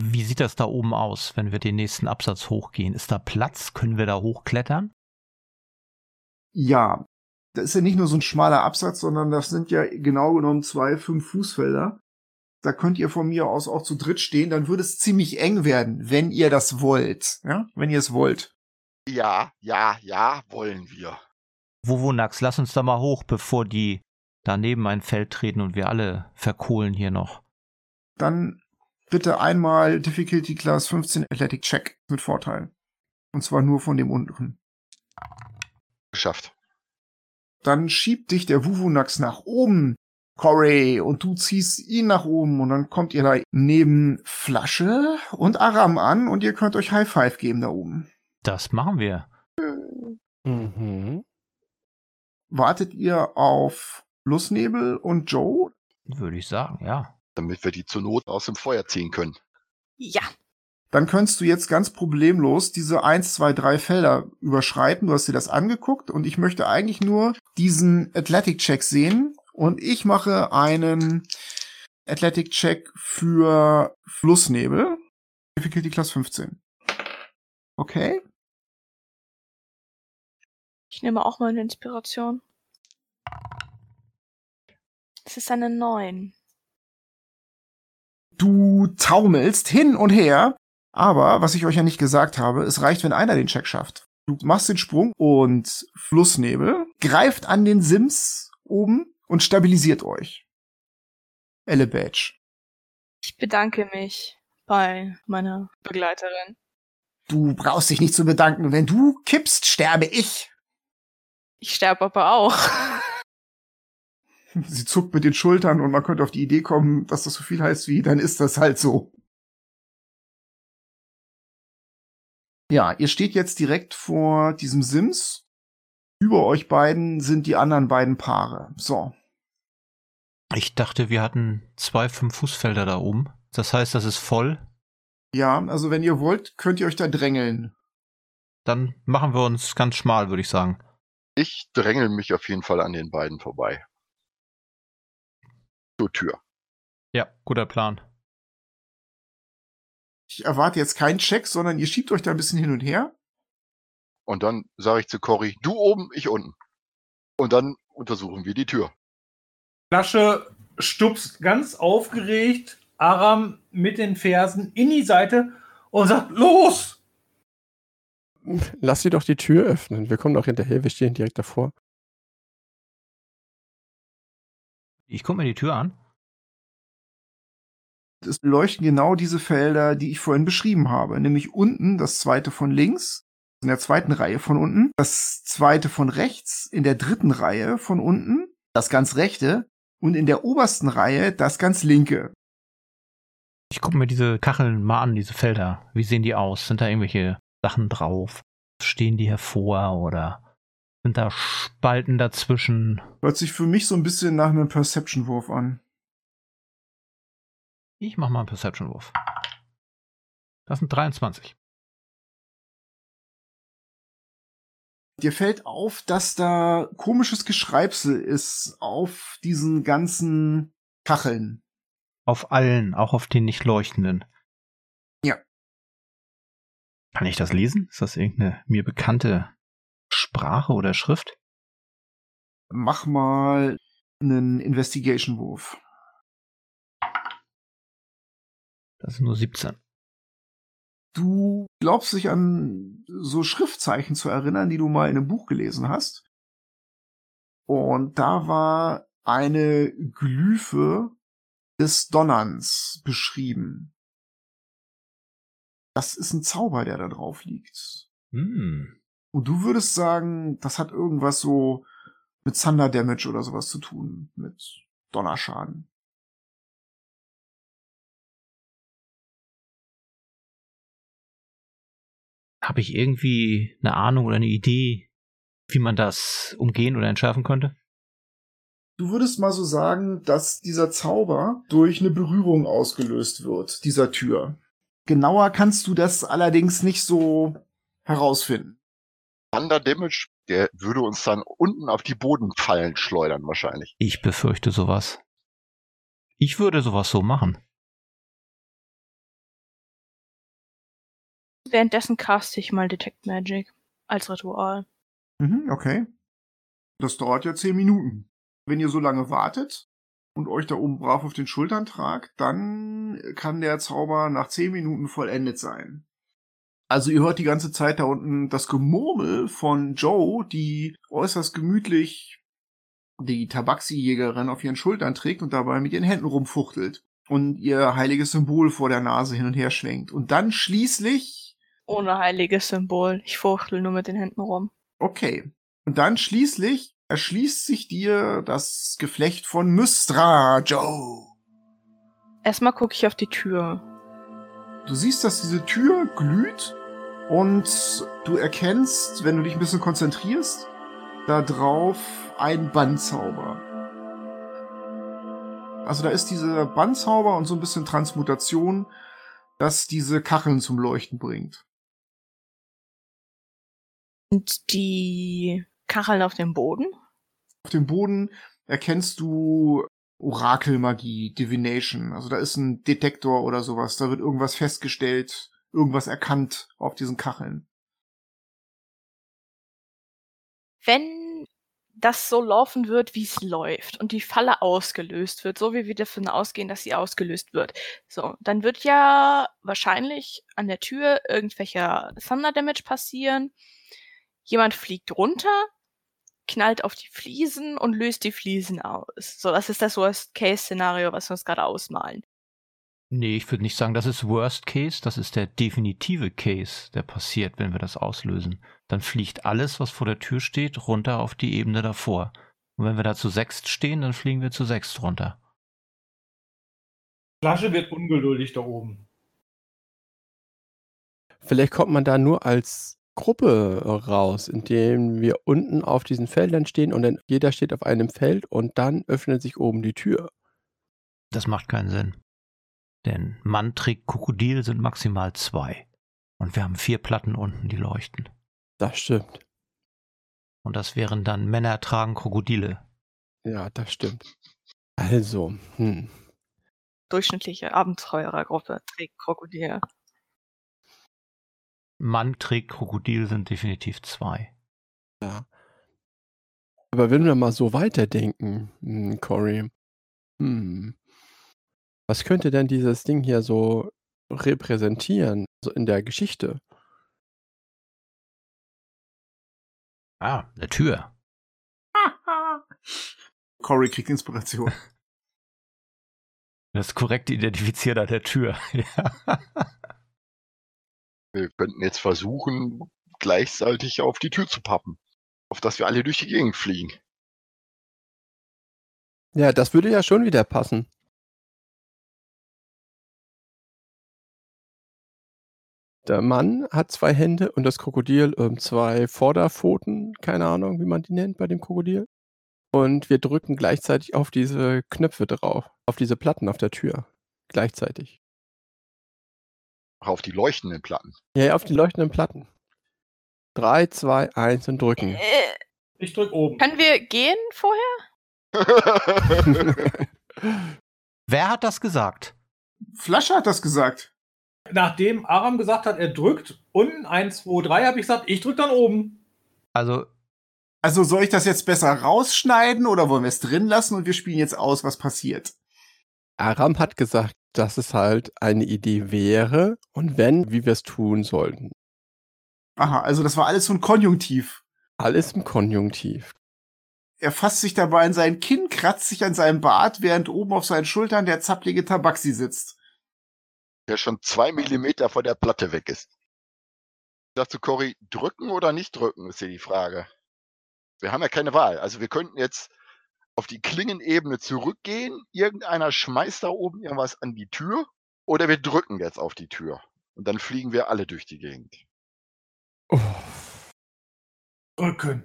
Wie sieht das da oben aus, wenn wir den nächsten Absatz hochgehen? Ist da Platz? Können wir da hochklettern? Ja, das ist ja nicht nur so ein schmaler Absatz, sondern das sind ja genau genommen zwei fünf Fußfelder. Da könnt ihr von mir aus auch zu dritt stehen, dann würde es ziemlich eng werden, wenn ihr das wollt. Ja, wenn ihr es wollt. Ja, ja, ja, wollen wir. Wowonax, lass uns da mal hoch, bevor die daneben ein Feld treten und wir alle verkohlen hier noch. Dann bitte einmal Difficulty Class 15 Athletic Check mit Vorteil. Und zwar nur von dem unteren. Geschafft. Dann schiebt dich der Wuvunax nach oben, Corey, und du ziehst ihn nach oben und dann kommt ihr da neben Flasche und Aram an und ihr könnt euch High Five geben da oben. Das machen wir. Mhm. Wartet ihr auf Flussnebel und Joe? Würde ich sagen, ja. Damit wir die zur Not aus dem Feuer ziehen können. Ja. Dann kannst du jetzt ganz problemlos diese 1, 2, 3 Felder überschreiten. Du hast dir das angeguckt und ich möchte eigentlich nur diesen Athletic Check sehen und ich mache einen Athletic Check für Flussnebel. Difficulty Class 15. Okay. Ich nehme auch mal eine Inspiration. Es ist eine 9. Du taumelst hin und her, aber was ich euch ja nicht gesagt habe, es reicht, wenn einer den Check schafft. Du machst den Sprung und Flussnebel greift an den Sims oben und stabilisiert euch. Elle Badge. Ich bedanke mich bei meiner Begleiterin. Du brauchst dich nicht zu bedanken. Wenn du kippst, sterbe ich. Ich sterbe aber auch. Sie zuckt mit den Schultern und man könnte auf die Idee kommen, dass das so viel heißt wie, dann ist das halt so. Ja, ihr steht jetzt direkt vor diesem Sims. Über euch beiden sind die anderen beiden Paare. So. Ich dachte, wir hatten zwei fünf Fußfelder da oben. Das heißt, das ist voll. Ja, also wenn ihr wollt, könnt ihr euch da drängeln. Dann machen wir uns ganz schmal, würde ich sagen. Ich drängel mich auf jeden Fall an den beiden vorbei. Zur Tür. Ja, guter Plan. Ich erwarte jetzt keinen Check, sondern ihr schiebt euch da ein bisschen hin und her. Und dann sage ich zu Cory, du oben, ich unten. Und dann untersuchen wir die Tür. Flasche stupst ganz aufgeregt Aram mit den Fersen in die Seite und sagt, los! Lass sie doch die Tür öffnen. Wir kommen doch hinterher, wir stehen direkt davor. Ich gucke mir die Tür an. Es leuchten genau diese Felder, die ich vorhin beschrieben habe. Nämlich unten das zweite von links, in der zweiten Reihe von unten, das zweite von rechts, in der dritten Reihe von unten, das ganz rechte und in der obersten Reihe das ganz linke. Ich gucke mir diese Kacheln mal an, diese Felder. Wie sehen die aus? Sind da irgendwelche Sachen drauf? Stehen die hervor oder sind da Spalten dazwischen? Hört sich für mich so ein bisschen nach einem Perception-Wurf an. Ich mach mal einen Perception-Wurf. Das sind 23. Dir fällt auf, dass da komisches Geschreibsel ist auf diesen ganzen Kacheln. Auf allen, auch auf den nicht leuchtenden. Ja. Kann ich das lesen? Ist das irgendeine mir bekannte Sprache oder Schrift? Mach mal einen Investigation-Wurf. Das sind nur 17. Du glaubst dich an so Schriftzeichen zu erinnern, die du mal in einem Buch gelesen hast. Und da war eine Glyphe des Donnerns beschrieben. Das ist ein Zauber, der da drauf liegt. Hm. Und du würdest sagen, das hat irgendwas so mit Thunder Damage oder sowas zu tun, mit Donnerschaden. Habe ich irgendwie eine Ahnung oder eine Idee, wie man das umgehen oder entschärfen könnte? Du würdest mal so sagen, dass dieser Zauber durch eine Berührung ausgelöst wird, dieser Tür. Genauer kannst du das allerdings nicht so herausfinden. Thunder Damage, der würde uns dann unten auf die Bodenfallen schleudern wahrscheinlich. Ich befürchte sowas. Ich würde sowas so machen. Währenddessen caste ich mal Detect Magic als Ritual. Mhm, okay. Das dauert ja zehn Minuten. Wenn ihr so lange wartet und euch da oben brav auf den Schultern tragt, dann kann der Zauber nach zehn Minuten vollendet sein. Also ihr hört die ganze Zeit da unten das Gemurmel von Joe, die äußerst gemütlich die Tabaxi-Jägerin auf ihren Schultern trägt und dabei mit ihren Händen rumfuchtelt und ihr heiliges Symbol vor der Nase hin und her schwenkt. Und dann schließlich Ohne heiliges Symbol. Ich fuchtel nur mit den Händen rum. Okay. Und dann schließlich erschließt sich dir das Geflecht von Mystra, Joe. Erstmal gucke ich auf die Tür. Du siehst, dass diese Tür glüht und du erkennst, wenn du dich ein bisschen konzentrierst, da drauf ein Bandzauber. Also da ist dieser Bandzauber und so ein bisschen Transmutation, das diese Kacheln zum Leuchten bringt. Und die Kacheln auf dem Boden? Auf dem Boden erkennst du Orakelmagie, Divination. Also da ist ein Detektor oder sowas. Da wird irgendwas festgestellt, irgendwas erkannt auf diesen Kacheln. Wenn das so laufen wird, wie es läuft und die Falle ausgelöst wird, so wie wir davon ausgehen, dass sie ausgelöst wird, so, dann wird ja wahrscheinlich an der Tür irgendwelcher Thunder Damage passieren. Jemand fliegt runter, knallt auf die Fliesen und löst die Fliesen aus. So, das ist das Worst-Case-Szenario, was wir uns gerade ausmalen. Nee, ich würde nicht sagen, das ist Worst Case, das ist der definitive Case, der passiert, wenn wir das auslösen. Dann fliegt alles, was vor der Tür steht, runter auf die Ebene davor. Und wenn wir da zu sechst stehen, dann fliegen wir zu sechst runter. Flasche wird ungeduldig da oben. Vielleicht kommt man da nur als Gruppe raus, indem wir unten auf diesen Feldern stehen und dann jeder steht auf einem Feld und dann öffnet sich oben die Tür. Das macht keinen Sinn. Denn Mann trägt Krokodil sind maximal zwei. Und wir haben vier Platten unten, die leuchten. Das stimmt. Und das wären dann Männer tragen Krokodile. Ja, das stimmt. Also, hm. Durchschnittliche Abenteurergruppe trägt Krokodil. Mann trägt Krokodil sind definitiv zwei. Ja. Aber wenn wir mal so weiterdenken, hm, Cory, hm, was könnte denn dieses Ding hier so repräsentieren, so in der Geschichte? Ah, eine Tür. Cory kriegt Inspiration. Das korrekte Identifizieren an der Tür. ja. Wir könnten jetzt versuchen, gleichzeitig auf die Tür zu pappen. Auf dass wir alle durch die Gegend fliegen. Ja, das würde ja schon wieder passen. Der Mann hat zwei Hände und das Krokodil ähm, zwei Vorderpfoten, keine Ahnung, wie man die nennt bei dem Krokodil. Und wir drücken gleichzeitig auf diese Knöpfe drauf, auf diese Platten auf der Tür. Gleichzeitig. Auf die leuchtenden Platten. Ja, ja, auf die leuchtenden Platten. 3, 2, 1 und drücken. Äh, Ich drück oben. können wir gehen vorher? Wer hat das gesagt? Flasche hat das gesagt. Nachdem Aram gesagt hat, er drückt unten 1, 2, 3, habe ich gesagt, ich drück dann oben. Also, Also soll ich das jetzt besser rausschneiden oder wollen wir es drin lassen und wir spielen jetzt aus, was passiert? Aram hat gesagt, dass es halt eine Idee wäre und wenn, wie wir es tun sollten. Aha, also das war alles so ein Konjunktiv. Alles im Konjunktiv. Er fasst sich dabei in sein Kinn, kratzt sich an seinem Bart, während oben auf seinen Schultern der zapplige Tabaxi sitzt. Der schon zwei Millimeter von der Platte weg ist. Dazu, Cory, drücken oder nicht drücken, ist hier die Frage. Wir haben ja keine Wahl. Also wir könnten jetzt auf die Klingenebene zurückgehen, irgendeiner schmeißt da oben irgendwas an die Tür, oder wir drücken jetzt auf die Tür. Und dann fliegen wir alle durch die Gegend. Oh. Drücken.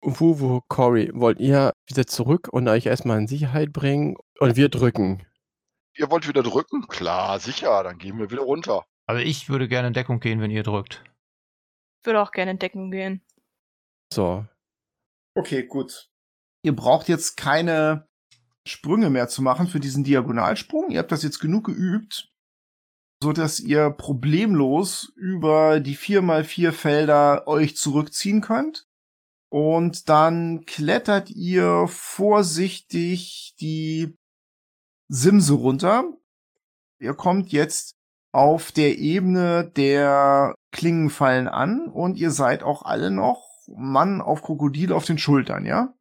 Wuwu, Cory, wollt ihr wieder zurück und euch erstmal in Sicherheit bringen und wir drücken? Ihr wollt wieder drücken? Klar, sicher, dann gehen wir wieder runter. Also ich würde gerne in Deckung gehen, wenn ihr drückt. Würde auch gerne in Deckung gehen. So. Okay, gut. Ihr braucht jetzt keine Sprünge mehr zu machen für diesen Diagonalsprung. Ihr habt das jetzt genug geübt, so dass ihr problemlos über die 4x4 Felder euch zurückziehen könnt. Und dann klettert ihr vorsichtig die Simse runter. Ihr kommt jetzt auf der Ebene der Klingenfallen an und ihr seid auch alle noch Mann auf Krokodil auf den Schultern? Ja.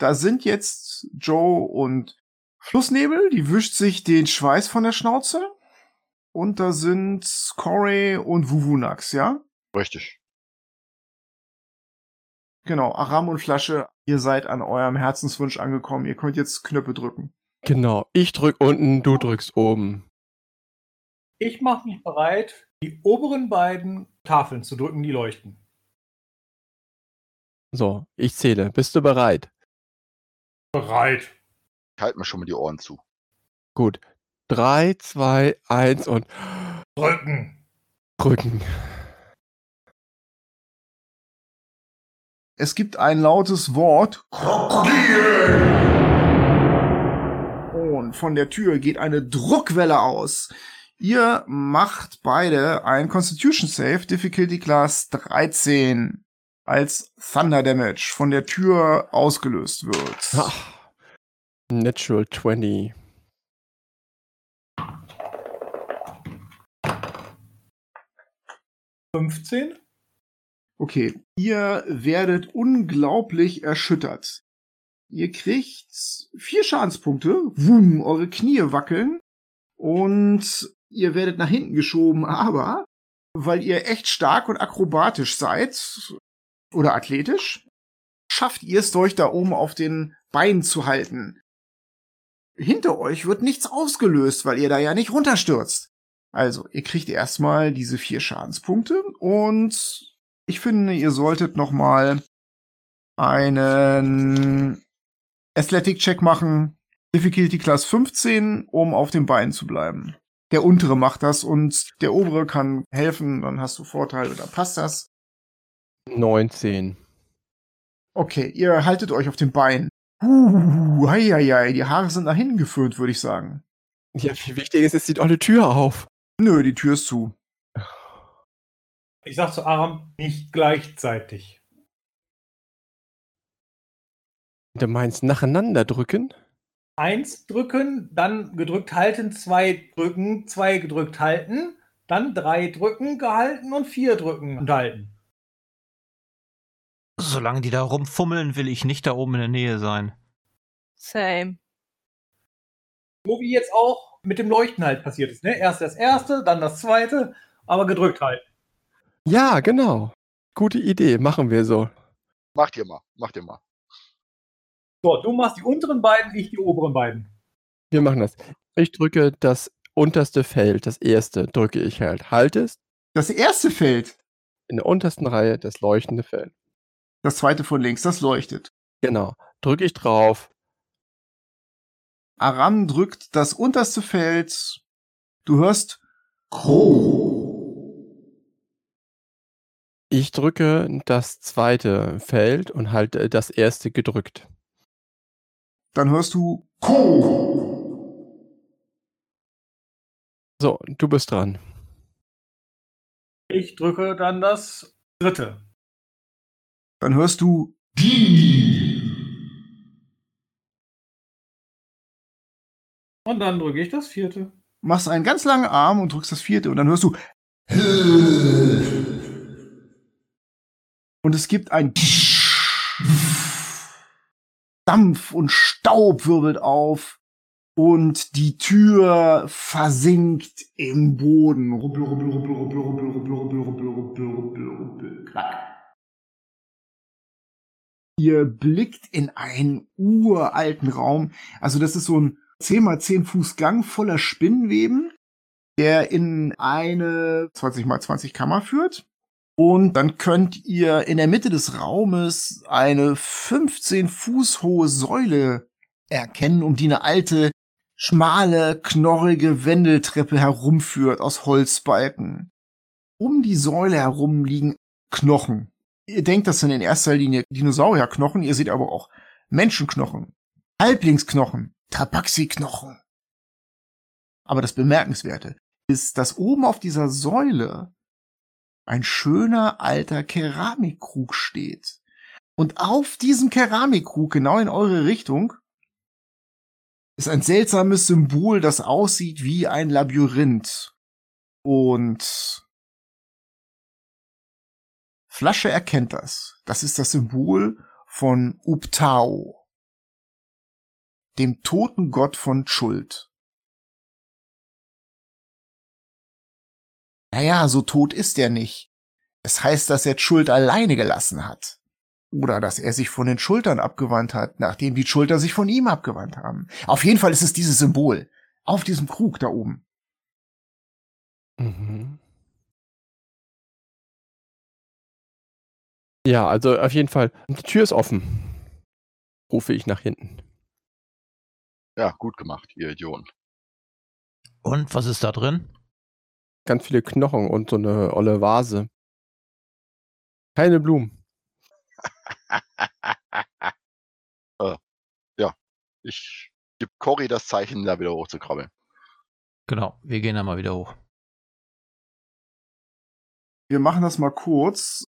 Da sind jetzt Joe und Flussnebel, die wischt sich den Schweiß von der Schnauze. Und da sind Corey und Wuvunax, ja? Richtig. Genau, Aram und Flasche, ihr seid an eurem Herzenswunsch angekommen. Ihr könnt jetzt Knöpfe drücken. Genau. Ich drück unten, du drückst oben. Ich mache mich bereit, die oberen beiden Tafeln zu drücken, die leuchten. So, ich zähle. Bist du bereit? Bereit. Ich halte mir schon mal die Ohren zu. Gut. Drei, zwei, eins und Drücken. drücken. Es gibt ein lautes Wort. Und von der Tür geht eine Druckwelle aus. Ihr macht beide ein Constitution Save, Difficulty Class 13, als Thunder Damage von der Tür ausgelöst wird. Ah. Natural 20. Fünfzehn. Okay, ihr werdet unglaublich erschüttert. Ihr kriegt vier Schadenspunkte, wum, eure Knie wackeln und ihr werdet nach hinten geschoben, aber weil ihr echt stark und akrobatisch seid oder athletisch, schafft ihr es euch da oben auf den Beinen zu halten. Hinter euch wird nichts ausgelöst, weil ihr da ja nicht runterstürzt. Also, ihr kriegt erstmal diese vier Schadenspunkte und ich finde, ihr solltet noch mal einen Athletic-Check machen. Difficulty Class 15, um auf den Beinen zu bleiben. Der untere macht das und der obere kann helfen, dann hast du Vorteil oder passt das. 19. Okay, ihr haltet euch auf den Beinen. Uh, hei, hei, hei, die Haare sind nach hinten geföhnt, würde ich sagen. Ja, wie wichtig ist, es sieht auch eine Tür auf. Nö, die Tür ist zu. Ich sag zu Aram, nicht gleichzeitig. Du meinst nacheinander drücken? Eins drücken, dann gedrückt halten, zwei drücken, zwei gedrückt halten, dann drei drücken, gehalten und vier drücken und halten. Solange die da rumfummeln, will ich nicht da oben in der Nähe sein. Same. So wie jetzt auch mit dem Leuchten halt passiert ist. Ne? Erst das erste, dann das zweite, aber gedrückt halten. Ja, genau. Gute Idee, machen wir so. Macht ihr mal, macht ihr mal. So, du machst die unteren beiden, ich die oberen beiden. Wir machen das. Ich drücke das unterste Feld, das erste drücke ich halt. Haltest Das erste Feld, in der untersten Reihe das leuchtende Feld. Das zweite von links, das leuchtet. Genau. Drücke ich drauf. Aram drückt das unterste Feld. Du hörst. Ich drücke das zweite Feld und halte das erste gedrückt. Dann hörst du. So, du bist dran. Ich drücke dann das dritte. Dann hörst du Die. Und dann drücke ich das vierte. Machst einen ganz langen Arm und drückst das vierte und dann hörst du und es gibt ein Dampf und Staub wirbelt auf und die Tür versinkt im Boden. Rubbel, rubbel, rubbel, rubbel, rubbel, rubbel, rubbel, rubbel, rubbel, rubbel, rubbel, klack. Ihr blickt in einen uralten Raum. Also das ist so ein 10 mal 10 Fuß Gang voller Spinnenweben, der in eine 20 mal 20 Kammer führt. Und dann könnt ihr in der Mitte des Raumes eine 15 Fuß hohe Säule erkennen, um die eine alte, schmale, knorrige Wendeltreppe herumführt aus Holzbalken. Um die Säule herum liegen Knochen. Ihr denkt, das sind in erster Linie Dinosaurierknochen, ihr seht aber auch Menschenknochen, Halblingsknochen, Tabaxi-Knochen. Aber das Bemerkenswerte ist, dass oben auf dieser Säule ein schöner alter Keramikkrug steht. Und auf diesem Keramikkrug, genau in eure Richtung, ist ein seltsames Symbol, das aussieht wie ein Labyrinth. Und Flasche erkennt das. Das ist das Symbol von Uptao, dem toten Gott von Schuld. Naja, so tot ist er nicht. Es heißt, dass er Schuld alleine gelassen hat. Oder dass er sich von den Schultern abgewandt hat, nachdem die Schulter sich von ihm abgewandt haben. Auf jeden Fall ist es dieses Symbol. Auf diesem Krug da oben. Mhm. Ja, also auf jeden Fall. Die Tür ist offen. Rufe ich nach hinten. Ja, gut gemacht, ihr Idioten. Und was ist da drin? Ganz viele Knochen und so eine olle Vase. Keine Blumen. äh, ja, ich gebe Cory das Zeichen, da wieder hochzukrabbeln. Genau, wir gehen da mal wieder hoch. Wir machen das mal kurz.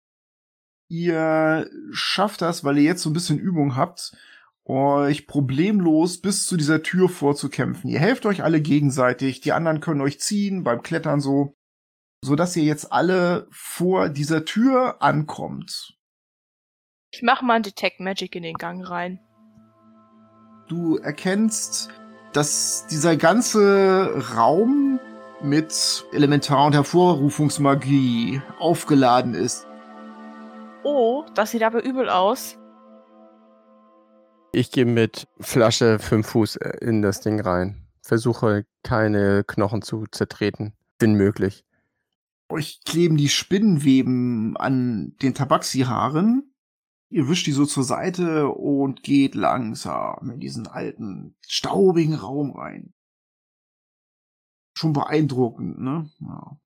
Ihr schafft das, weil ihr jetzt so ein bisschen Übung habt, euch problemlos bis zu dieser Tür vorzukämpfen. Ihr helft euch alle gegenseitig, die anderen können euch ziehen beim Klettern so, so dass ihr jetzt alle vor dieser Tür ankommt. Ich mach mal ein Detect Magic in den Gang rein. Du erkennst, dass dieser ganze Raum mit Elementar- und Hervorrufungsmagie aufgeladen ist. Das sieht aber übel aus. Ich gehe mit Flasche 5 Fuß äh, in das Ding rein. Versuche keine Knochen zu zertreten, wenn möglich. Euch kleben die Spinnenweben an den Tabaxi-Haaren. Ihr wischt die so zur Seite und geht langsam in diesen alten, staubigen Raum rein. Schon beeindruckend, ne? Ja.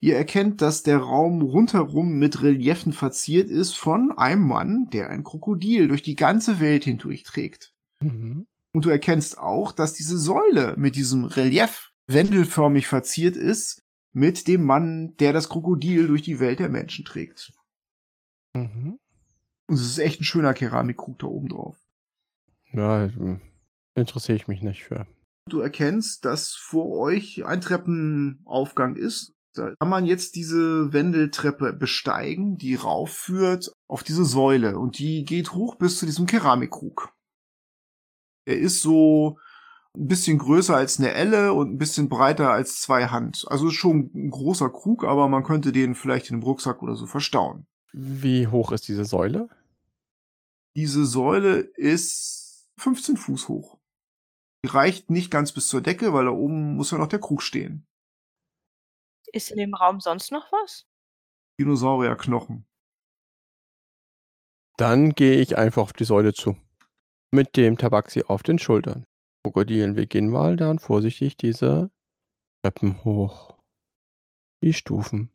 Ihr erkennt, dass der Raum rundherum mit Reliefen verziert ist von einem Mann, der ein Krokodil durch die ganze Welt hindurch trägt. Mhm. Und du erkennst auch, dass diese Säule mit diesem Relief wendelförmig verziert ist mit dem Mann, der das Krokodil durch die Welt der Menschen trägt. Mhm. Und es ist echt ein schöner Keramikkrug da oben drauf. Ja, hm, interessiere ich mich nicht für. Du erkennst, dass vor euch ein Treppenaufgang ist. Da kann man jetzt diese Wendeltreppe besteigen, die raufführt auf diese Säule und die geht hoch bis zu diesem Keramikkrug. Er ist so ein bisschen größer als eine Elle und ein bisschen breiter als zwei Hand. Also schon ein großer Krug, aber man könnte den vielleicht in einem Rucksack oder so verstauen. Wie hoch ist diese Säule? Diese Säule ist 15 Fuß hoch. Die reicht nicht ganz bis zur Decke, weil da oben muss ja noch der Krug stehen. Ist in dem Raum sonst noch was? Dinosaurierknochen. Dann gehe ich einfach auf die Säule zu. Mit dem Tabaxi auf den Schultern. Krokodilen, wir gehen mal dann vorsichtig diese Treppen hoch. Die Stufen.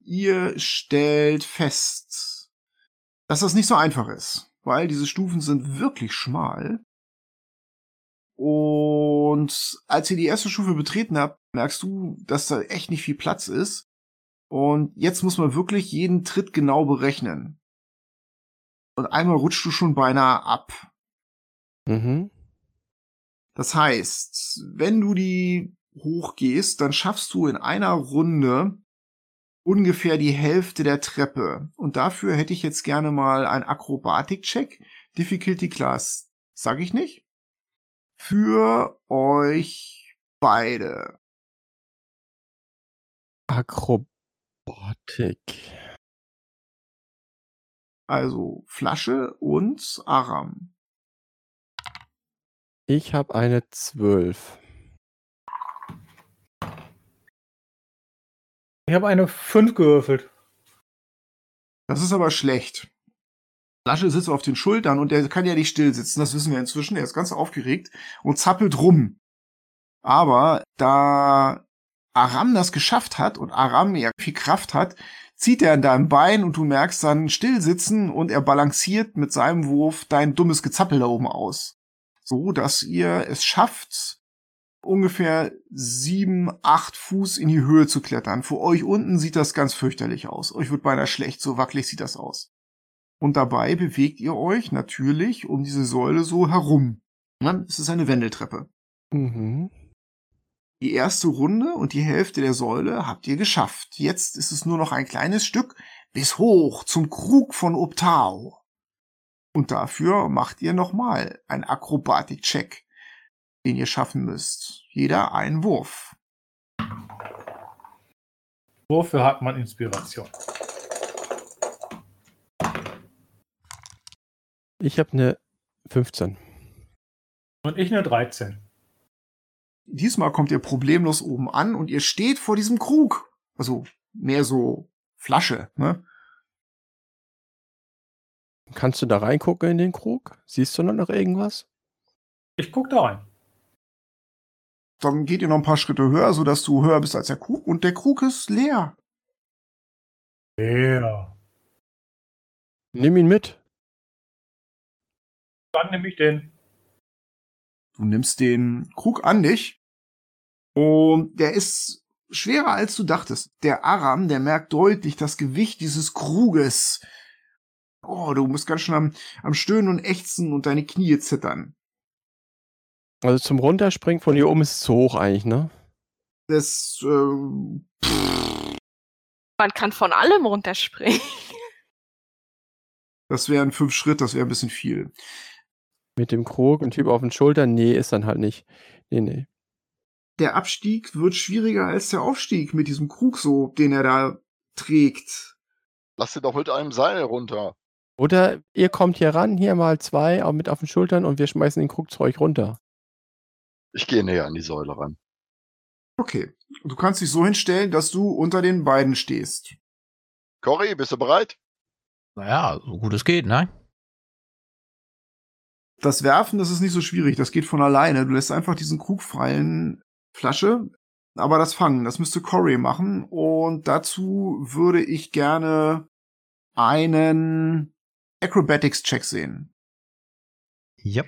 Ihr stellt fest, dass das nicht so einfach ist, weil diese Stufen sind wirklich schmal. Und als ihr die erste Stufe betreten habt, merkst du, dass da echt nicht viel Platz ist. Und jetzt muss man wirklich jeden Tritt genau berechnen. Und einmal rutschst du schon beinahe ab. Mhm. Das heißt, wenn du die hochgehst, dann schaffst du in einer Runde ungefähr die Hälfte der Treppe. Und dafür hätte ich jetzt gerne mal einen Akrobatik-Check. Difficulty Class, sag ich nicht. Für euch beide. Akrobatik. Also Flasche und Aram. Ich habe eine 12. Ich habe eine 5 gewürfelt. Das ist aber schlecht. Lasche sitzt auf den Schultern und der kann ja nicht still sitzen, das wissen wir inzwischen. Er ist ganz aufgeregt und zappelt rum. Aber da Aram das geschafft hat und Aram ja viel Kraft hat, zieht er an deinem Bein und du merkst dann still sitzen und er balanciert mit seinem Wurf dein dummes Gezappel da oben aus. So, dass ihr es schafft, ungefähr sieben, acht Fuß in die Höhe zu klettern. Für euch unten sieht das ganz fürchterlich aus. Euch wird beinahe schlecht, so wackelig sieht das aus. Und dabei bewegt ihr euch natürlich um diese Säule so herum. Es ist eine Wendeltreppe. Mhm. Die erste Runde und die Hälfte der Säule habt ihr geschafft. Jetzt ist es nur noch ein kleines Stück bis hoch zum Krug von Optao. Und dafür macht ihr nochmal einen Akrobatik-Check, den ihr schaffen müsst. Jeder einen Wurf. Wofür hat man Inspiration? Ich habe eine 15. Und ich eine 13. Diesmal kommt ihr problemlos oben an und ihr steht vor diesem Krug. Also mehr so Flasche, ne? Kannst du da reingucken in den Krug? Siehst du noch irgendwas? Ich guck da rein. Dann geht ihr noch ein paar Schritte höher, sodass du höher bist als der Krug und der Krug ist leer. Ja. Nimm ihn mit. Dann nehme ich den. Du nimmst den Krug an dich und der ist schwerer als du dachtest. Der Aram, der merkt deutlich das Gewicht dieses Kruges. Oh, du musst ganz schön am, am Stöhnen und Ächzen und deine Knie zittern. Also zum Runterspringen von hier oben ist es zu hoch eigentlich, ne? Das, äh, Man kann von allem runterspringen. das wären fünf Schritt, das wäre ein bisschen viel. Mit dem Krug, ein Typ auf den Schultern, nee, ist dann halt nicht. Nee, nee. Der Abstieg wird schwieriger als der Aufstieg mit diesem Krug so, den er da trägt. Lass sie doch mit einem Seil runter. Oder ihr kommt hier ran, hier mal zwei, auch mit auf den Schultern und wir schmeißen den Krug zu euch runter. Ich gehe näher an die Säule ran. Okay. Du kannst dich so hinstellen, dass du unter den beiden stehst. Cory, bist du bereit? Naja, so gut es geht, ne? Das Werfen, das ist nicht so schwierig, das geht von alleine. Du lässt einfach diesen Krug fallen, Flasche, aber das Fangen, das müsste Corey machen. Und dazu würde ich gerne einen Acrobatics-Check sehen. Ja.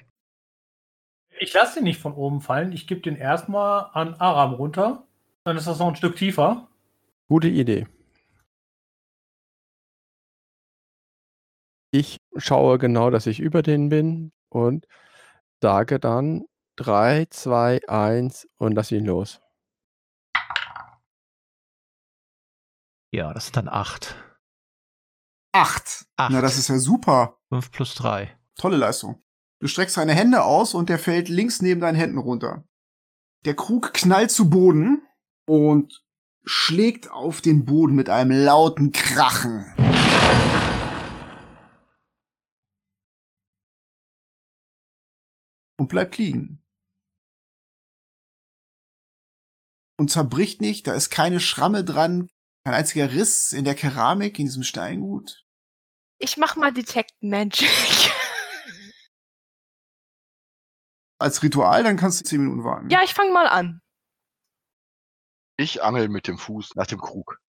Ich lasse den nicht von oben fallen. Ich gebe den erstmal an Aram runter. Dann ist das noch ein Stück tiefer. Gute Idee. Ich schaue genau, dass ich über den bin und sage dann 3, 2, 1 und lass ihn los. Ja, das sind dann acht. Acht. Acht. Na, das ist ja super. Fünf plus drei. Tolle Leistung. Du streckst deine Hände aus und der fällt links neben deinen Händen runter. Der Krug knallt zu Boden und schlägt auf den Boden mit einem lauten Krachen. Und bleibt liegen. Und zerbricht nicht, da ist keine Schramme dran, kein einziger Riss in der Keramik, in diesem Steingut. Ich mach mal Detect Magic. Als Ritual, dann kannst du zehn Minuten warten. ja, ich fange mal an. Ich angel mit dem Fuß nach dem Krug.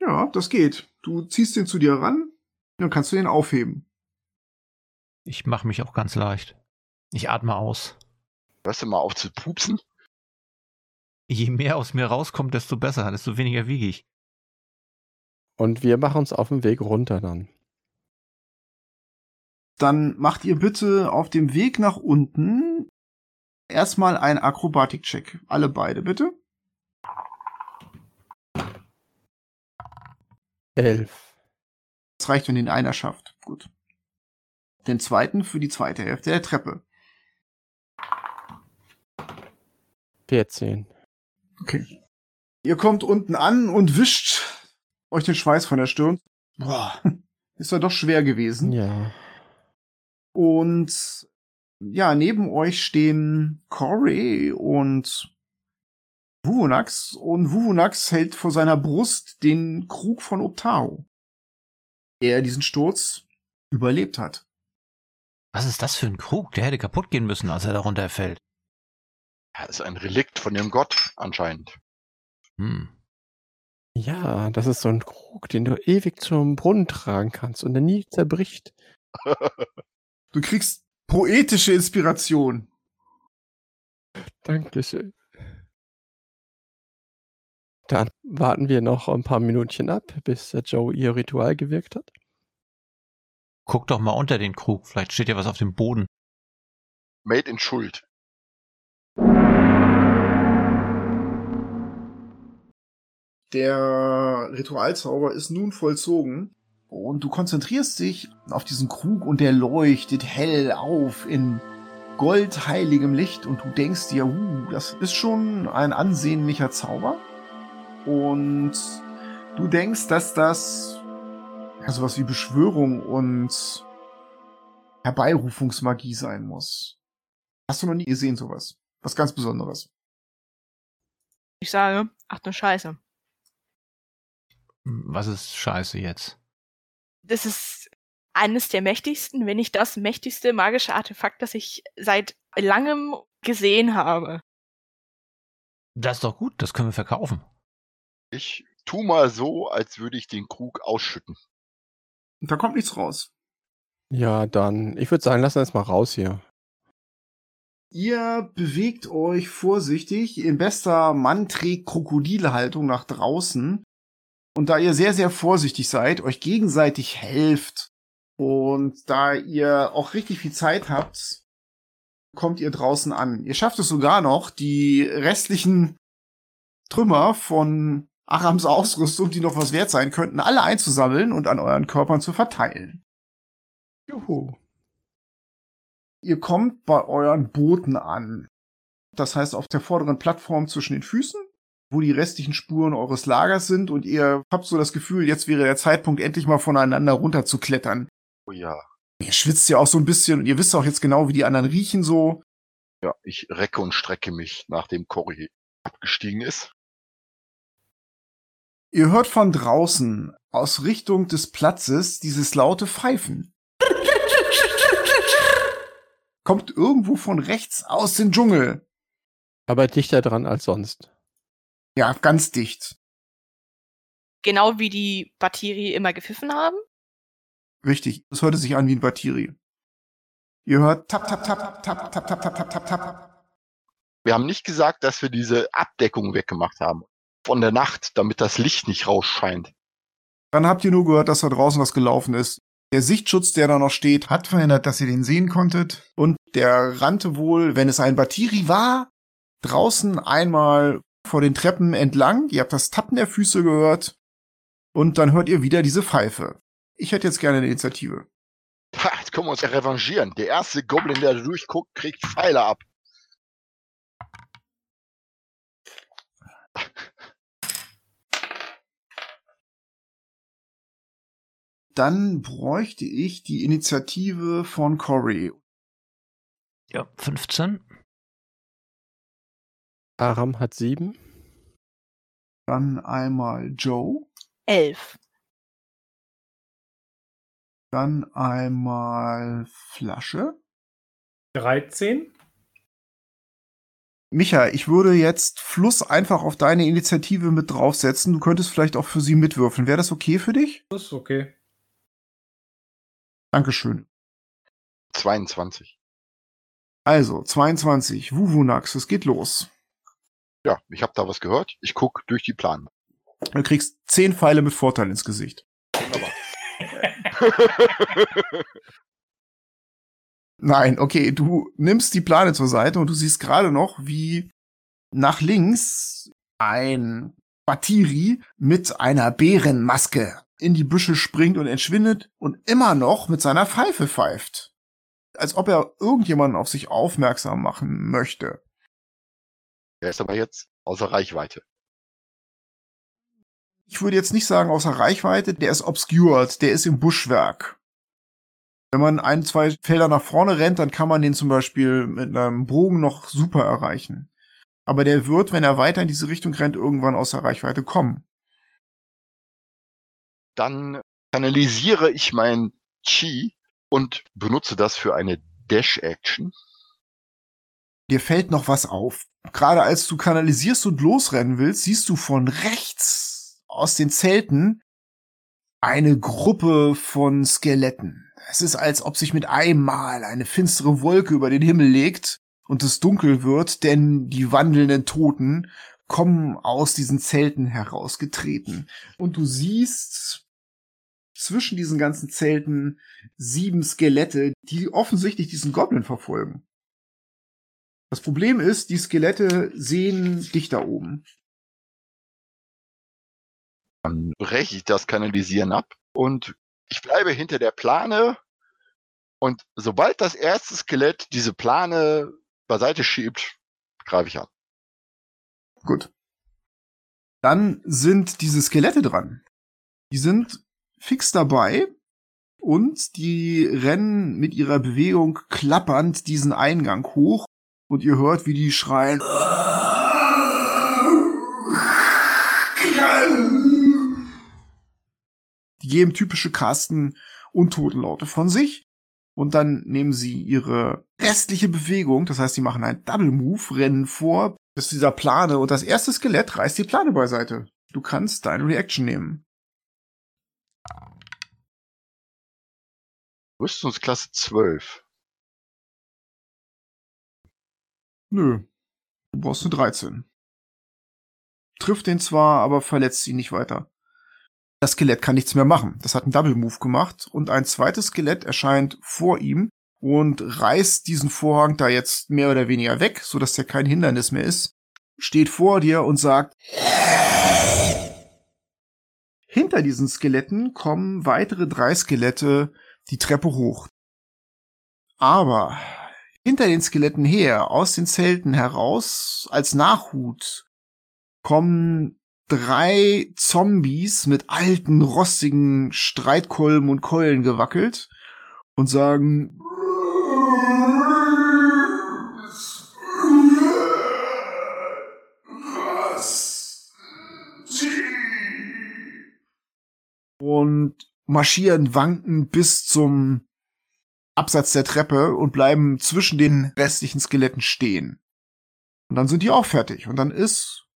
Ja, das geht. Du ziehst den zu dir ran, dann kannst du den aufheben. Ich mache mich auch ganz leicht. Ich atme aus. Hörst du mal auf zu pupsen? Je mehr aus mir rauskommt, desto besser, desto weniger wiege ich. Und wir machen uns auf den Weg runter dann. Dann macht ihr bitte auf dem Weg nach unten erstmal einen Akrobatik-Check. Alle beide, bitte. Elf. Das reicht, wenn den einer schafft. Gut. Den zweiten für die zweite Hälfte der Treppe. 14. Okay. Ihr kommt unten an und wischt euch den Schweiß von der Stirn. Boah, ist ja doch schwer gewesen. Ja. Und ja, neben euch stehen Corey und Wuvunax und Wuvunax hält vor seiner Brust den Krug von Optao. er diesen Sturz überlebt hat. Was ist das für ein Krug? Der hätte kaputt gehen müssen, als er darunter fällt. Ja, ist ein Relikt von dem Gott anscheinend. Hm. Ja, das ist so ein Krug, den du ewig zum Brunnen tragen kannst und der nie zerbricht. Du kriegst poetische Inspiration. Dankeschön. Dann warten wir noch ein paar Minütchen ab, bis der Joe ihr Ritual gewirkt hat. Guck doch mal unter den Krug. Vielleicht steht ja was auf dem Boden. Made in Schuld. Der Ritualzauber ist nun vollzogen und du konzentrierst dich auf diesen Krug und der leuchtet hell auf in goldheiligem Licht und du denkst dir, uh, das ist schon ein ansehnlicher Zauber. Und du denkst, dass das ja, sowas wie Beschwörung und Herbeirufungsmagie sein muss. Hast du noch nie gesehen sowas? Was ganz Besonderes. Ich sage, ach du Scheiße. Was ist scheiße jetzt? Das ist eines der mächtigsten, wenn nicht das mächtigste magische Artefakt, das ich seit langem gesehen habe. Das ist doch gut, das können wir verkaufen. Ich tu mal so, als würde ich den Krug ausschütten. Da kommt nichts raus. Ja, dann, ich würde sagen, lass uns mal raus hier. Ihr bewegt euch vorsichtig in bester Mann trägt Krokodilhaltung nach draußen. Und da ihr sehr, sehr vorsichtig seid, euch gegenseitig helft und da ihr auch richtig viel Zeit habt, kommt ihr draußen an. Ihr schafft es sogar noch, die restlichen Trümmer von Arams Ausrüstung, die noch was wert sein könnten, alle einzusammeln und an euren Körpern zu verteilen. Juhu. Ihr kommt bei euren Booten an. Das heißt auf der vorderen Plattform zwischen den Füßen, wo die restlichen Spuren eures Lagers sind und ihr habt so das Gefühl, jetzt wäre der Zeitpunkt, endlich mal voneinander runterzuklettern. Oh ja. Ihr schwitzt ja auch so ein bisschen und ihr wisst auch jetzt genau, wie die anderen riechen so. Ja, ich recke und strecke mich, nachdem Cory abgestiegen ist. Ihr hört von draußen aus Richtung des Platzes dieses laute Pfeifen. Kommt irgendwo von rechts aus dem Dschungel. Aber dichter dran als sonst. Ja, ganz dicht. Genau wie die Batiri immer gepfiffen haben. Richtig. Es hörte sich an wie ein Batterie. Ihr hört tap, tap, tap, tap, tap, tap, tap, tap, tap, tap. Wir haben nicht gesagt, dass wir diese Abdeckung weggemacht haben. Von der Nacht, damit das Licht nicht rausscheint. Dann habt ihr nur gehört, dass da draußen was gelaufen ist. Der Sichtschutz, der da noch steht, hat verhindert, dass ihr den sehen konntet. Und der rannte wohl, wenn es ein Batiri war, draußen einmal vor den Treppen entlang. Ihr habt das Tappen der Füße gehört. Und dann hört ihr wieder diese Pfeife. Ich hätte jetzt gerne eine Initiative. Ha, jetzt können wir uns ja revanchieren. Der erste Goblin, der da durchguckt, kriegt Pfeile ab. Dann bräuchte ich die Initiative von Cory. Ja, 15. Aram hat sieben. Dann einmal Joe. Elf. Dann einmal Flasche. 13. Micha, ich würde jetzt Fluss einfach auf deine Initiative mit draufsetzen. Du könntest vielleicht auch für sie mitwürfeln. Wäre das okay für dich? Das ist okay. Dankeschön. 22. Also, 22. Wuwunax, es geht los. Ja, ich habe da was gehört. Ich guck durch die Plan. Du kriegst 10 Pfeile mit Vorteil ins Gesicht. Wunderbar. Nein, okay, du nimmst die Plane zur Seite und du siehst gerade noch, wie nach links ein Batiri mit einer Bärenmaske in die Büsche springt und entschwindet und immer noch mit seiner Pfeife pfeift. Als ob er irgendjemanden auf sich aufmerksam machen möchte. Der ist aber jetzt außer Reichweite. Ich würde jetzt nicht sagen außer Reichweite, der ist obscured, der ist im Buschwerk. Wenn man ein, zwei Felder nach vorne rennt, dann kann man den zum Beispiel mit einem Bogen noch super erreichen. Aber der wird, wenn er weiter in diese Richtung rennt, irgendwann außer Reichweite kommen. Dann kanalisiere ich mein Chi und benutze das für eine Dash-Action. Dir fällt noch was auf. Gerade als du kanalisierst und losrennen willst, siehst du von rechts aus den Zelten eine Gruppe von Skeletten. Es ist, als ob sich mit einmal eine finstere Wolke über den Himmel legt und es dunkel wird, denn die wandelnden Toten kommen aus diesen Zelten herausgetreten. Und du siehst zwischen diesen ganzen Zelten sieben Skelette, die offensichtlich diesen Goblin verfolgen. Das Problem ist, die Skelette sehen dich da oben. Dann breche ich das Kanalisieren ab und ich bleibe hinter der Plane. Und sobald das erste Skelett diese Plane beiseite schiebt, greife ich ab. Gut. Dann sind diese Skelette dran. Die sind fix dabei und die rennen mit ihrer Bewegung klappernd diesen Eingang hoch und ihr hört, wie die schreien. Die geben typische Kasten Untotenlaute von sich und dann nehmen sie ihre restliche Bewegung, das heißt, sie machen einen Double Move, rennen vor bis dieser Plane und das erste Skelett reißt die Plane beiseite. Du kannst deine Reaction nehmen. Rüstungsklasse 12. Nö. Du brauchst eine 13. Trifft den zwar, aber verletzt ihn nicht weiter. Das Skelett kann nichts mehr machen. Das hat einen Double Move gemacht und ein zweites Skelett erscheint vor ihm und reißt diesen Vorhang da jetzt mehr oder weniger weg, so dass der kein Hindernis mehr ist, steht vor dir und sagt, hinter diesen Skeletten kommen weitere drei Skelette die Treppe hoch. Aber hinter den Skeletten her, aus den Zelten heraus, als Nachhut, kommen drei Zombies mit alten, rostigen Streitkolben und Keulen gewackelt und sagen, und marschieren wanken bis zum Absatz der Treppe und bleiben zwischen den restlichen Skeletten stehen. Und dann sind die auch fertig. Und dann ist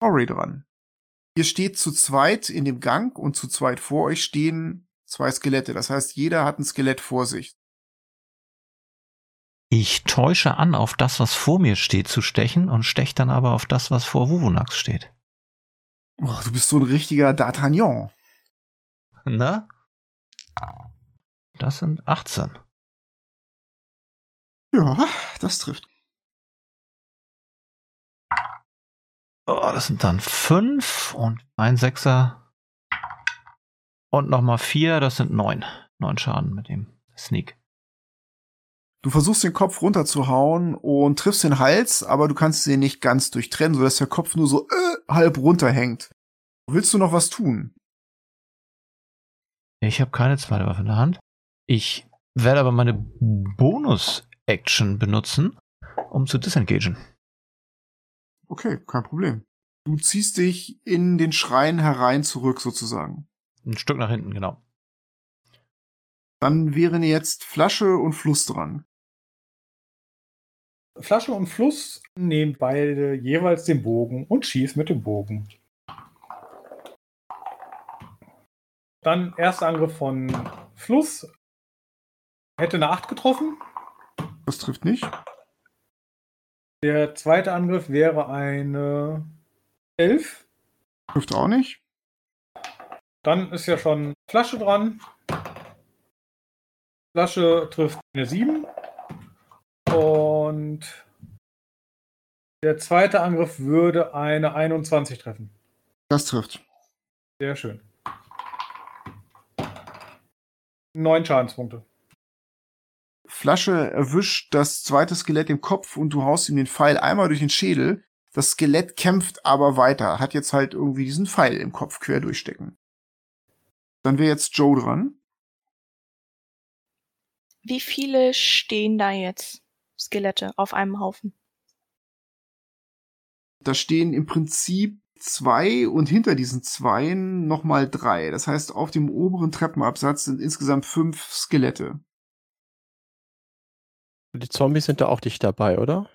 Ori dran. Ihr steht zu zweit in dem Gang und zu zweit vor euch stehen zwei Skelette. Das heißt, jeder hat ein Skelett vor sich. Ich täusche an, auf das, was vor mir steht, zu stechen und stech dann aber auf das, was vor Wuvunax steht. Oh, du bist so ein richtiger D'Artagnan. Na? Das sind 18. Ja, das trifft. Oh, das sind dann 5 und ein Sechser. Und nochmal 4, das sind 9. 9 Schaden mit dem Sneak. Du versuchst den Kopf runterzuhauen und triffst den Hals, aber du kannst den nicht ganz durchtrennen, sodass der Kopf nur so äh, halb runterhängt. Willst du noch was tun? Ich habe keine zweite Waffe in der Hand. Ich werde aber meine Bonus-Action benutzen, um zu disengagen. Okay, kein Problem. Du ziehst dich in den Schrein herein zurück sozusagen. Ein Stück nach hinten, genau. Dann wären jetzt Flasche und Fluss dran. Flasche und Fluss nehmen beide jeweils den Bogen und schießen mit dem Bogen. Dann erster Angriff von Fluss. Hätte eine 8 getroffen. Das trifft nicht. Der zweite Angriff wäre eine 11. Trifft auch nicht. Dann ist ja schon Flasche dran. Flasche trifft eine 7. Und der zweite Angriff würde eine 21 treffen. Das trifft. Sehr schön. Neun Schadenspunkte. Flasche erwischt das zweite Skelett im Kopf und du haust ihm den Pfeil einmal durch den Schädel. Das Skelett kämpft aber weiter, hat jetzt halt irgendwie diesen Pfeil im Kopf quer durchstecken. Dann wäre jetzt Joe dran. Wie viele stehen da jetzt Skelette auf einem Haufen? Da stehen im Prinzip zwei und hinter diesen zweien nochmal drei. Das heißt, auf dem oberen Treppenabsatz sind insgesamt fünf Skelette. Die Zombies sind da auch dicht dabei, oder?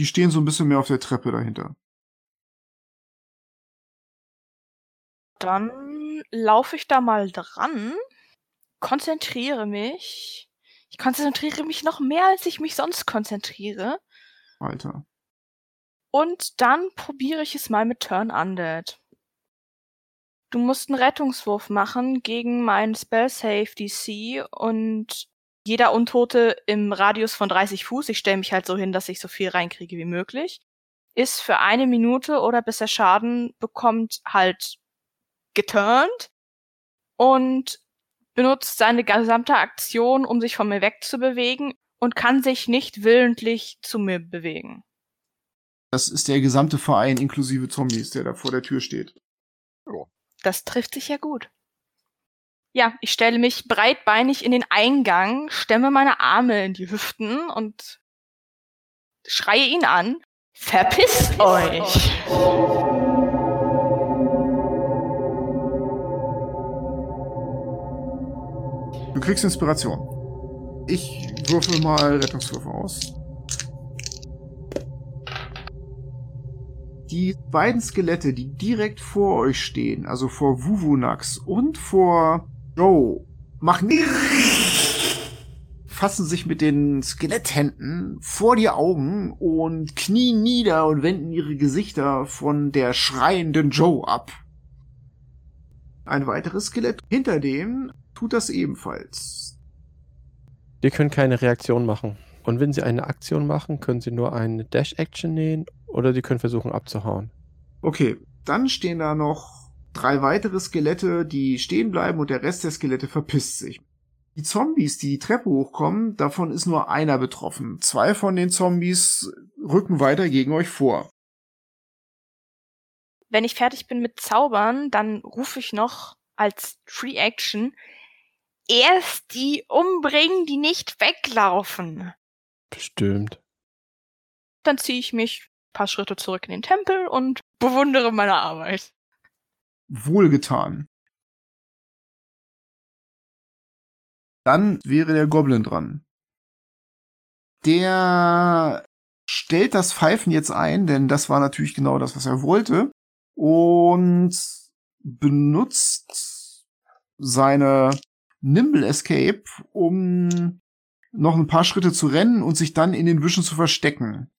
Die stehen so ein bisschen mehr auf der Treppe dahinter. Dann laufe ich da mal dran, konzentriere mich. Ich konzentriere mich noch mehr, als ich mich sonst konzentriere. Alter. Und dann probiere ich es mal mit Turn Undead. Du musst einen Rettungswurf machen gegen meinen Spell Save DC und jeder Untote im Radius von 30 Fuß, ich stelle mich halt so hin, dass ich so viel reinkriege wie möglich, ist für eine Minute oder bis er Schaden bekommt halt geturnt und benutzt seine gesamte Aktion, um sich von mir wegzubewegen und kann sich nicht willentlich zu mir bewegen. Das ist der gesamte Verein inklusive Zombies, der da vor der Tür steht. Das trifft sich ja gut. Ja, ich stelle mich breitbeinig in den Eingang, stemme meine Arme in die Hüften und schreie ihn an. Verpisst euch! Du kriegst Inspiration. Ich würfel mal Rettungswürfe aus. Die beiden Skelette, die direkt vor euch stehen, also vor Wuvunax und vor Joe, machen fassen sich mit den Skeletthänden vor die Augen und knien nieder und wenden ihre Gesichter von der schreienden Joe ab. Ein weiteres Skelett hinter dem tut das ebenfalls. Die können keine Reaktion machen. Und wenn sie eine Aktion machen, können sie nur eine Dash-Action nähen oder sie können versuchen abzuhauen. Okay, dann stehen da noch drei weitere Skelette, die stehen bleiben und der Rest der Skelette verpisst sich. Die Zombies, die die Treppe hochkommen, davon ist nur einer betroffen. Zwei von den Zombies rücken weiter gegen euch vor. Wenn ich fertig bin mit Zaubern, dann rufe ich noch als Free Action erst die umbringen, die nicht weglaufen. Bestimmt. Dann ziehe ich mich ein paar Schritte zurück in den Tempel und bewundere meine Arbeit. Wohlgetan. Dann wäre der Goblin dran. Der stellt das Pfeifen jetzt ein, denn das war natürlich genau das, was er wollte. Und benutzt seine Nimble Escape, um noch ein paar Schritte zu rennen und sich dann in den Büschen zu verstecken.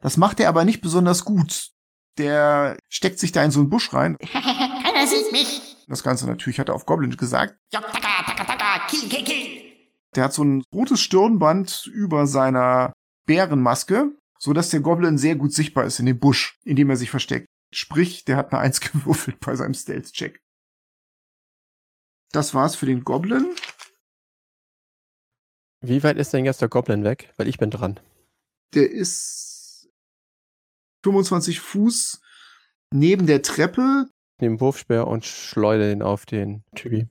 Das macht er aber nicht besonders gut. Der steckt sich da in so einen Busch rein. Keiner sieht mich. Das Ganze natürlich hat er auf Goblin gesagt. Ja, taka, taka, taka, kill, kill, kill. Der hat so ein rotes Stirnband über seiner Bärenmaske, so dass der Goblin sehr gut sichtbar ist in dem Busch, in dem er sich versteckt. Sprich, der hat eine Eins gewürfelt bei seinem Stealth-Check. Das war's für den Goblin. Wie weit ist denn jetzt der Goblin weg? Weil ich bin dran. Der ist 25 Fuß neben der Treppe. Nehme Wurfspeer und schleudere den auf den Typi.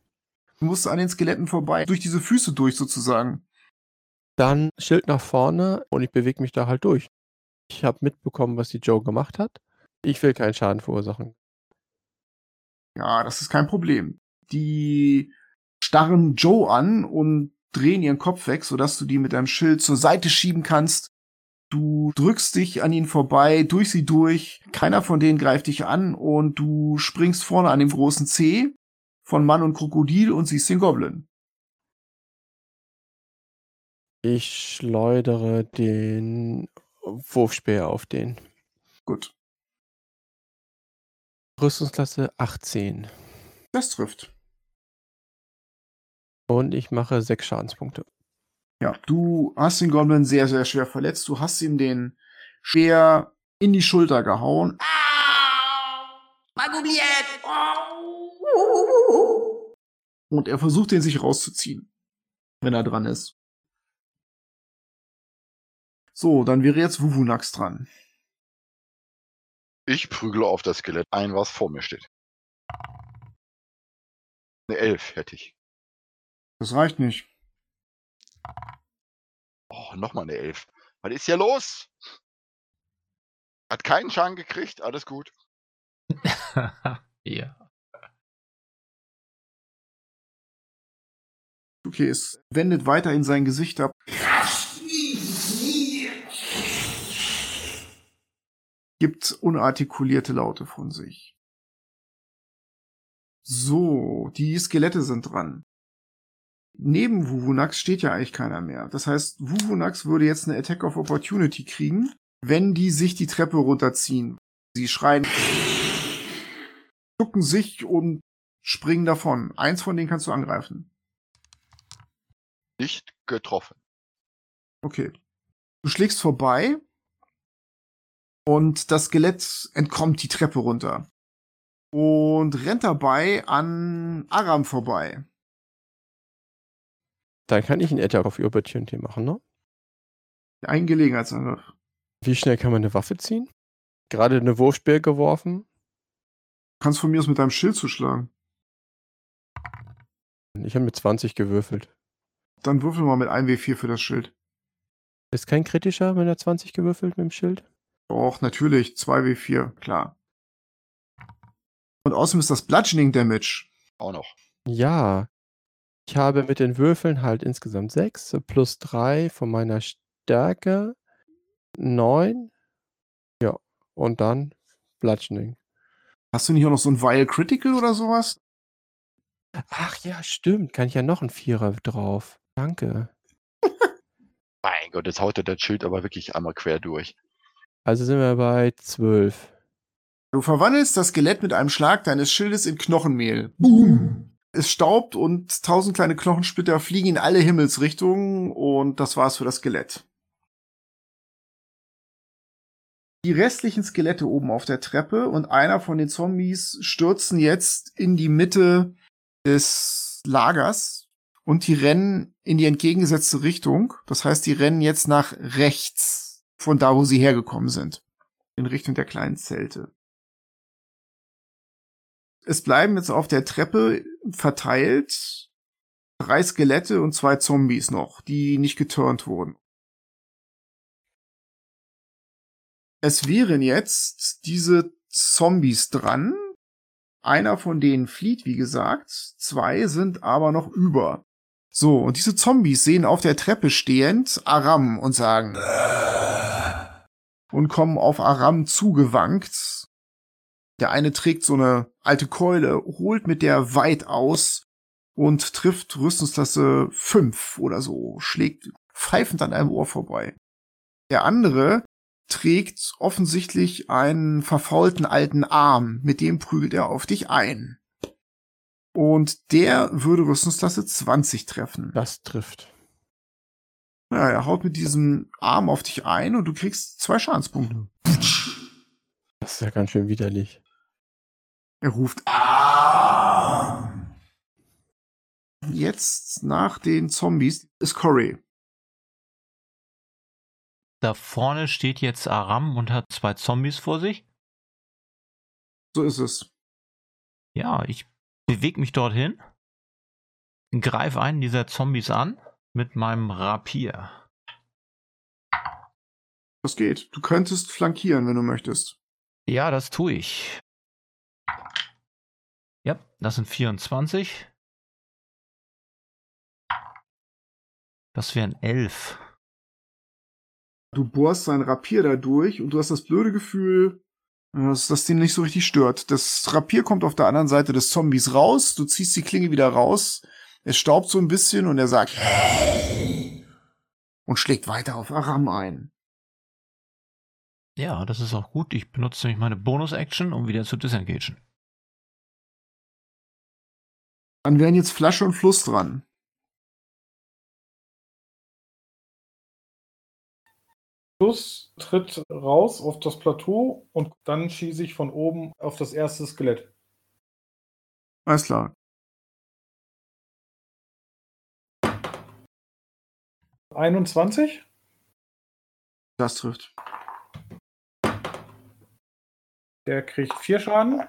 Du musst an den Skeletten vorbei, durch diese Füße durch sozusagen. Dann Schild nach vorne und ich bewege mich da halt durch. Ich habe mitbekommen, was die Joe gemacht hat. Ich will keinen Schaden verursachen. Ja, das ist kein Problem. Die starren Joe an und drehen ihren Kopf weg, sodass du die mit deinem Schild zur Seite schieben kannst. Du drückst dich an ihnen vorbei, durch sie durch. Keiner von denen greift dich an und du springst vorne an dem großen C von Mann und Krokodil und siehst den Goblin. Ich schleudere den Wurfspeer auf den. Gut, Rüstungsklasse 18. das trifft. Und ich mache sechs Schadenspunkte. Ja, du hast den Goblin sehr, sehr schwer verletzt. Du hast ihm den Speer in die Schulter gehauen. Und er versucht, den sich rauszuziehen. Wenn er dran ist. So, dann wäre jetzt Wuvunax dran. Ich prügle auf das Skelett ein, was vor mir steht. Eine Elf hätte ich. Das reicht nicht. Oh, nochmal eine Elf. Was ist hier los? Hat keinen Schaden gekriegt, alles gut. ja. Okay, es wendet weiterhin sein Gesicht ab. Gibt unartikulierte Laute von sich. So, die Skelette sind dran. Neben Wuvunax steht ja eigentlich keiner mehr. Das heißt, Wuvunax würde jetzt eine Attack of Opportunity kriegen, wenn die sich die Treppe runterziehen. Sie schreien, ducken sich und springen davon. Eins von denen kannst du angreifen. Nicht getroffen. Okay. Du schlägst vorbei und das Skelett entkommt die Treppe runter und rennt dabei an Aram vorbei. Dann kann ich einen Attack auf Opportunity machen, ne? Ein Gelegenheitsangriff. Wie schnell kann man eine Waffe ziehen? Gerade eine Wurfspeer geworfen. Du kannst von mir aus mit deinem Schild zuschlagen. Ich habe mit 20 gewürfelt. Dann würfel mal mit 1W4 für das Schild. Ist kein kritischer, wenn er 20 gewürfelt mit dem Schild? Doch, natürlich. 2W4, klar. Und außerdem ist das Bludgeoning Damage. Auch noch. Ja. Ich habe mit den Würfeln halt insgesamt 6 plus 3 von meiner Stärke 9. Ja. Und dann Bludgeoning. Hast du nicht auch noch so ein Vile Critical oder sowas? Ach ja, stimmt. Kann ich ja noch einen Vierer drauf. Danke. Mein Gott, jetzt haut er das Schild aber wirklich einmal quer durch. Also sind wir bei 12. Du verwandelst das Skelett mit einem Schlag deines Schildes in Knochenmehl. Boom! Es staubt und tausend kleine Knochensplitter fliegen in alle Himmelsrichtungen und das war's für das Skelett. Die restlichen Skelette oben auf der Treppe und einer von den Zombies stürzen jetzt in die Mitte des Lagers und die rennen in die entgegengesetzte Richtung. Das heißt, die rennen jetzt nach rechts von da, wo sie hergekommen sind. In Richtung der kleinen Zelte. Es bleiben jetzt auf der Treppe verteilt drei Skelette und zwei Zombies noch, die nicht geturnt wurden. Es wären jetzt diese Zombies dran. Einer von denen flieht, wie gesagt. Zwei sind aber noch über. So, und diese Zombies sehen auf der Treppe stehend Aram und sagen und kommen auf Aram zugewankt. Der eine trägt so eine alte Keule, holt mit der weit aus und trifft Rüstungsklasse 5 oder so, schlägt pfeifend an einem Ohr vorbei. Der andere trägt offensichtlich einen verfaulten alten Arm, mit dem prügelt er auf dich ein. Und der würde Rüstungsklasse 20 treffen. Das trifft. Ja, er haut mit diesem Arm auf dich ein und du kriegst zwei Schadenspunkte. Das ist ja ganz schön widerlich. Er ruft ah! Jetzt nach den Zombies ist Corey. Da vorne steht jetzt Aram und hat zwei Zombies vor sich. So ist es. Ja, ich bewege mich dorthin, greife einen dieser Zombies an mit meinem Rapier. Das geht. Du könntest flankieren, wenn du möchtest. Ja, das tue ich. Ja, das sind 24. Das wären 11. Du bohrst sein Rapier da durch und du hast das blöde Gefühl, dass das den nicht so richtig stört. Das Rapier kommt auf der anderen Seite des Zombies raus, du ziehst die Klinge wieder raus, es staubt so ein bisschen und er sagt und schlägt weiter auf Aram ein. Ja, das ist auch gut. Ich benutze nämlich meine Bonus-Action, um wieder zu disengagen. Dann wären jetzt Flasche und Fluss dran. Fluss tritt raus auf das Plateau und dann schieße ich von oben auf das erste Skelett. Alles klar. Einundzwanzig? Das trifft. Der kriegt vier Schaden.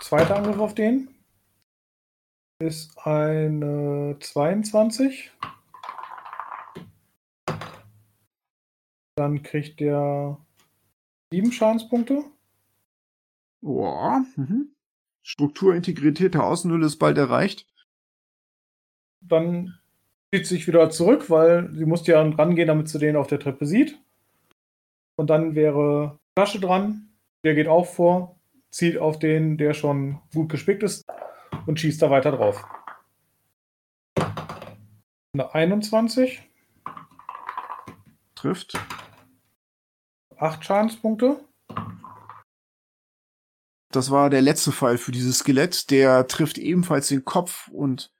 Zweiter Angriff auf den. Ist eine 22. Dann kriegt der Sieben Schadenspunkte. Boah. Mhm. Strukturintegrität der Außenhülle ist bald erreicht. Dann zieht sich wieder zurück, weil sie musste ja rangehen, damit sie den auf der Treppe sieht. Und dann wäre Flasche dran. Der geht auch vor, zieht auf den, der schon gut gespickt ist und schießt da weiter drauf. Eine 21, Trifft. 8 Schadenspunkte. Das war der letzte Fall für dieses Skelett. Der trifft ebenfalls den Kopf und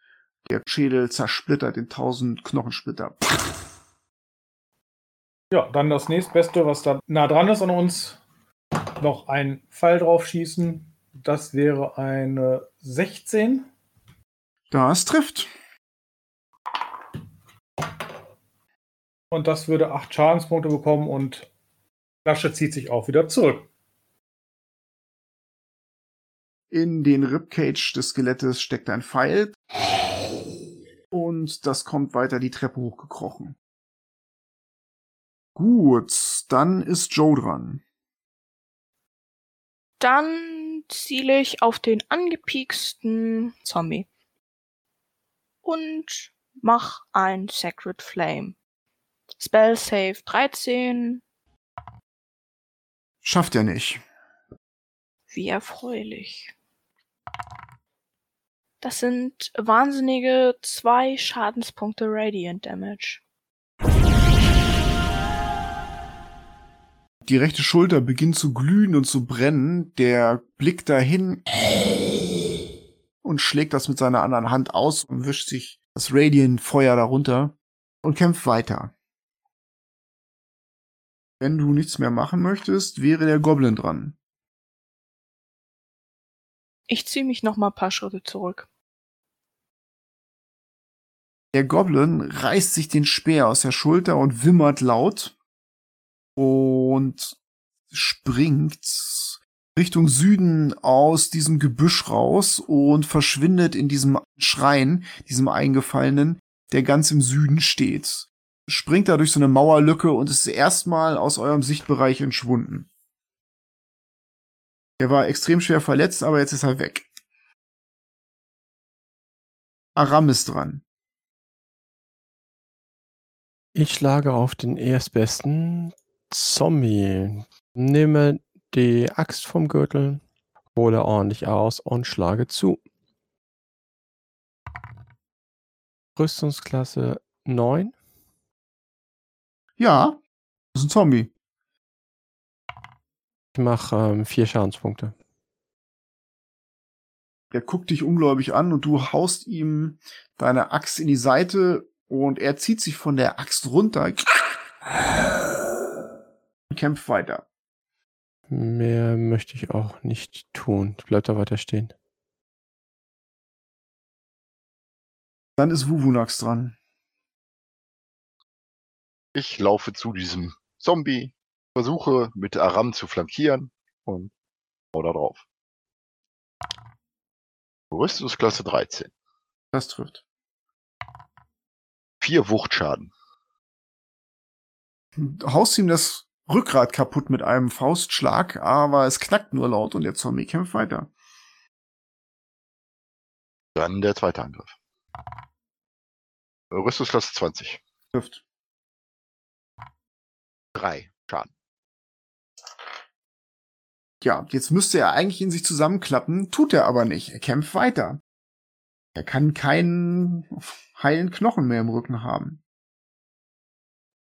der Schädel zersplittert in tausend Knochensplitter. Ja, dann das nächstbeste, was da nah dran ist an uns. Noch ein Pfeil drauf schießen. Das wäre eine 16. Das trifft. Und das würde 8 Schadenspunkte bekommen und Flasche zieht sich auch wieder zurück. In den Ribcage des Skelettes steckt ein Pfeil. Und das kommt weiter die Treppe hochgekrochen. Gut, dann ist Joe dran. Dann ziele ich auf den angepieksten Zombie. Und mach ein Sacred Flame. Spell Save 13. Schafft er nicht. Wie erfreulich. Das sind wahnsinnige zwei Schadenspunkte Radiant Damage. Die rechte Schulter beginnt zu glühen und zu brennen. Der blickt dahin und schlägt das mit seiner anderen Hand aus und wischt sich das Radiant-Feuer darunter und kämpft weiter. Wenn du nichts mehr machen möchtest, wäre der Goblin dran. Ich ziehe mich noch mal ein paar Schritte zurück. Der Goblin reißt sich den Speer aus der Schulter und wimmert laut und springt Richtung Süden aus diesem Gebüsch raus und verschwindet in diesem Schrein, diesem eingefallenen, der ganz im Süden steht. Springt da durch so eine Mauerlücke und ist erstmal aus eurem Sichtbereich entschwunden. Er war extrem schwer verletzt, aber jetzt ist er weg. Aram ist dran. Ich schlage auf den erstbesten Zombie. Nehme die Axt vom Gürtel, hole ordentlich aus und schlage zu. Rüstungsklasse 9. Ja, das ist ein Zombie. Ich mache ähm, vier Schadenspunkte. Er guckt dich ungläubig an und du haust ihm deine Axt in die Seite und er zieht sich von der Axt runter kämpft weiter. Mehr möchte ich auch nicht tun. Ich bleib da weiter stehen. Dann ist Wuvunax dran. Ich laufe zu diesem Zombie, versuche mit Aram zu flankieren und hau da drauf. Rüstungsklasse 13. Das trifft. Vier Wuchtschaden. Haust ihm das Rückgrat kaputt mit einem Faustschlag, aber es knackt nur laut und der Zombie kämpft weiter. Dann der zweite Angriff. Rüstungsklasse 20. Trifft. Drei Schaden. Ja, jetzt müsste er eigentlich in sich zusammenklappen, tut er aber nicht. Er kämpft weiter. Er kann keinen heilen Knochen mehr im Rücken haben.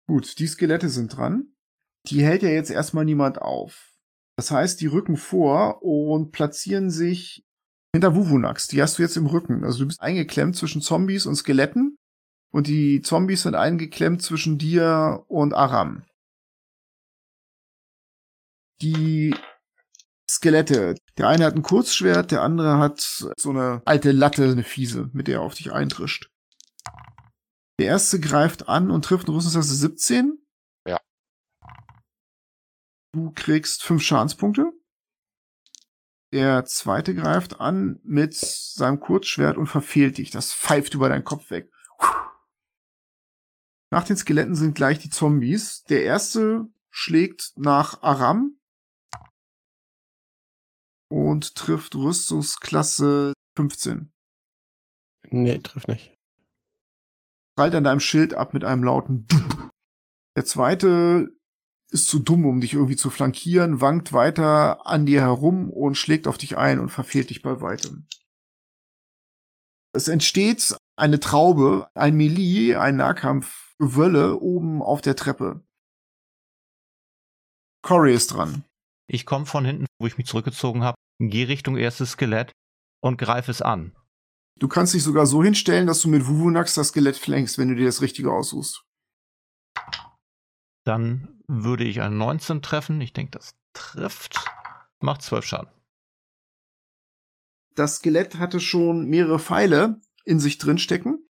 Gut, die Skelette sind dran. Die hält ja jetzt erstmal niemand auf. Das heißt, die rücken vor und platzieren sich hinter Wuvunax. Die hast du jetzt im Rücken. Also du bist eingeklemmt zwischen Zombies und Skeletten. Und die Zombies sind eingeklemmt zwischen dir und Aram. Die Skelette. Der eine hat ein Kurzschwert, der andere hat so eine alte Latte, eine fiese, mit der er auf dich eintrischt. Der erste greift an und trifft eine Rüstungsklasse 17. Du kriegst fünf Schadenspunkte. Der zweite greift an mit seinem Kurzschwert und verfehlt dich. Das pfeift über deinen Kopf weg. Nach den Skeletten sind gleich die Zombies. Der erste schlägt nach Aram und trifft Rüstungsklasse 15. Nee, trifft nicht. Prallt an deinem Schild ab mit einem lauten. Der zweite ist zu dumm, um dich irgendwie zu flankieren, wankt weiter an dir herum und schlägt auf dich ein und verfehlt dich bei weitem. Es entsteht eine Traube, ein Melee, ein Nahkampfgewölle oben auf der Treppe. Corey ist dran. Ich komme von hinten, wo ich mich zurückgezogen habe, gehe Richtung erstes Skelett und greife es an. Du kannst dich sogar so hinstellen, dass du mit Wuvunax das Skelett flankst, wenn du dir das Richtige aussuchst. Dann würde ich einen 19 treffen. Ich denke, das trifft. Macht 12 Schaden. Das Skelett hatte schon mehrere Pfeile in sich drin stecken.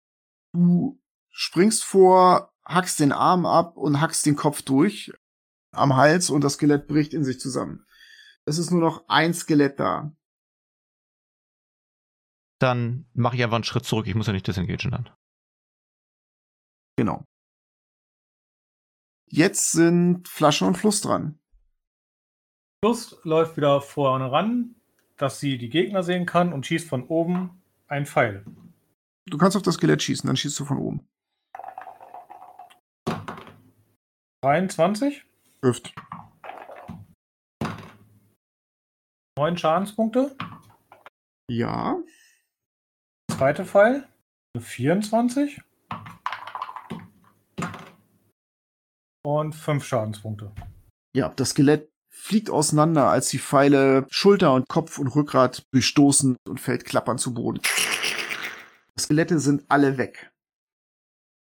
Du springst vor, hackst den Arm ab und hackst den Kopf durch am Hals und das Skelett bricht in sich zusammen. Es ist nur noch ein Skelett da. Dann mache ich einfach einen Schritt zurück. Ich muss ja nicht disengagen dann. Genau. Jetzt sind Flasche und Fluss dran. Lust läuft wieder vorne ran, dass sie die Gegner sehen kann und schießt von oben einen Pfeil. Du kannst auf das Skelett schießen, dann schießt du von oben. 23, Trifft. 9 Schadenspunkte. Ja. Zweite Pfeil, eine 24. Und 5 Schadenspunkte. Ja, das Skelett fliegt auseinander, als die Pfeile Schulter und Kopf und Rückgrat durchstoßen und fällt klappern zu Boden. Skelette sind alle weg.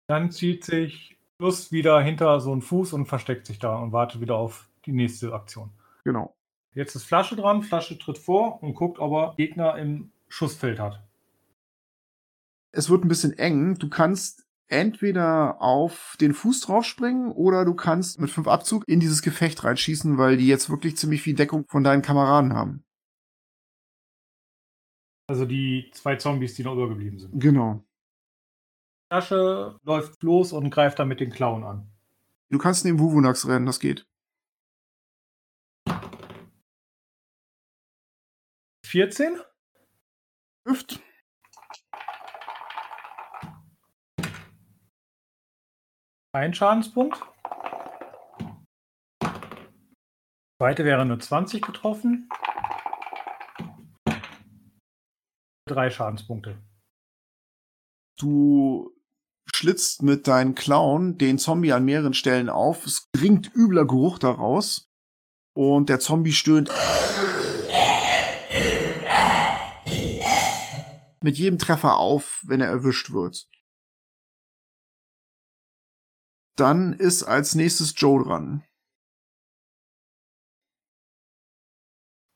Dann zieht sich Lust wieder hinter so einen Fuß und versteckt sich da und wartet wieder auf die nächste Aktion. Genau. Jetzt ist Flasche dran. Flasche tritt vor und guckt, ob er Gegner im Schussfeld hat. Es wird ein bisschen eng. Du kannst entweder auf den Fuß draufspringen oder du kannst mit fünf Abzug in dieses Gefecht reinschießen, weil die jetzt wirklich ziemlich viel Deckung von deinen Kameraden haben. Also die zwei Zombies, die noch übergeblieben sind. Genau. Flasche läuft los und greift dann mit den Klauen an. Du kannst neben Wuvunax rennen, das geht. 14. Trifft. Ein Schadenspunkt. Zweite wäre eine 20 getroffen. Drei Schadenspunkte. Du schlitzt mit deinen Klauen den Zombie an mehreren Stellen auf. Es dringt übler Geruch daraus. Und der Zombie stöhnt. Mit jedem Treffer auf, wenn er erwischt wird. Dann ist als nächstes Joe dran.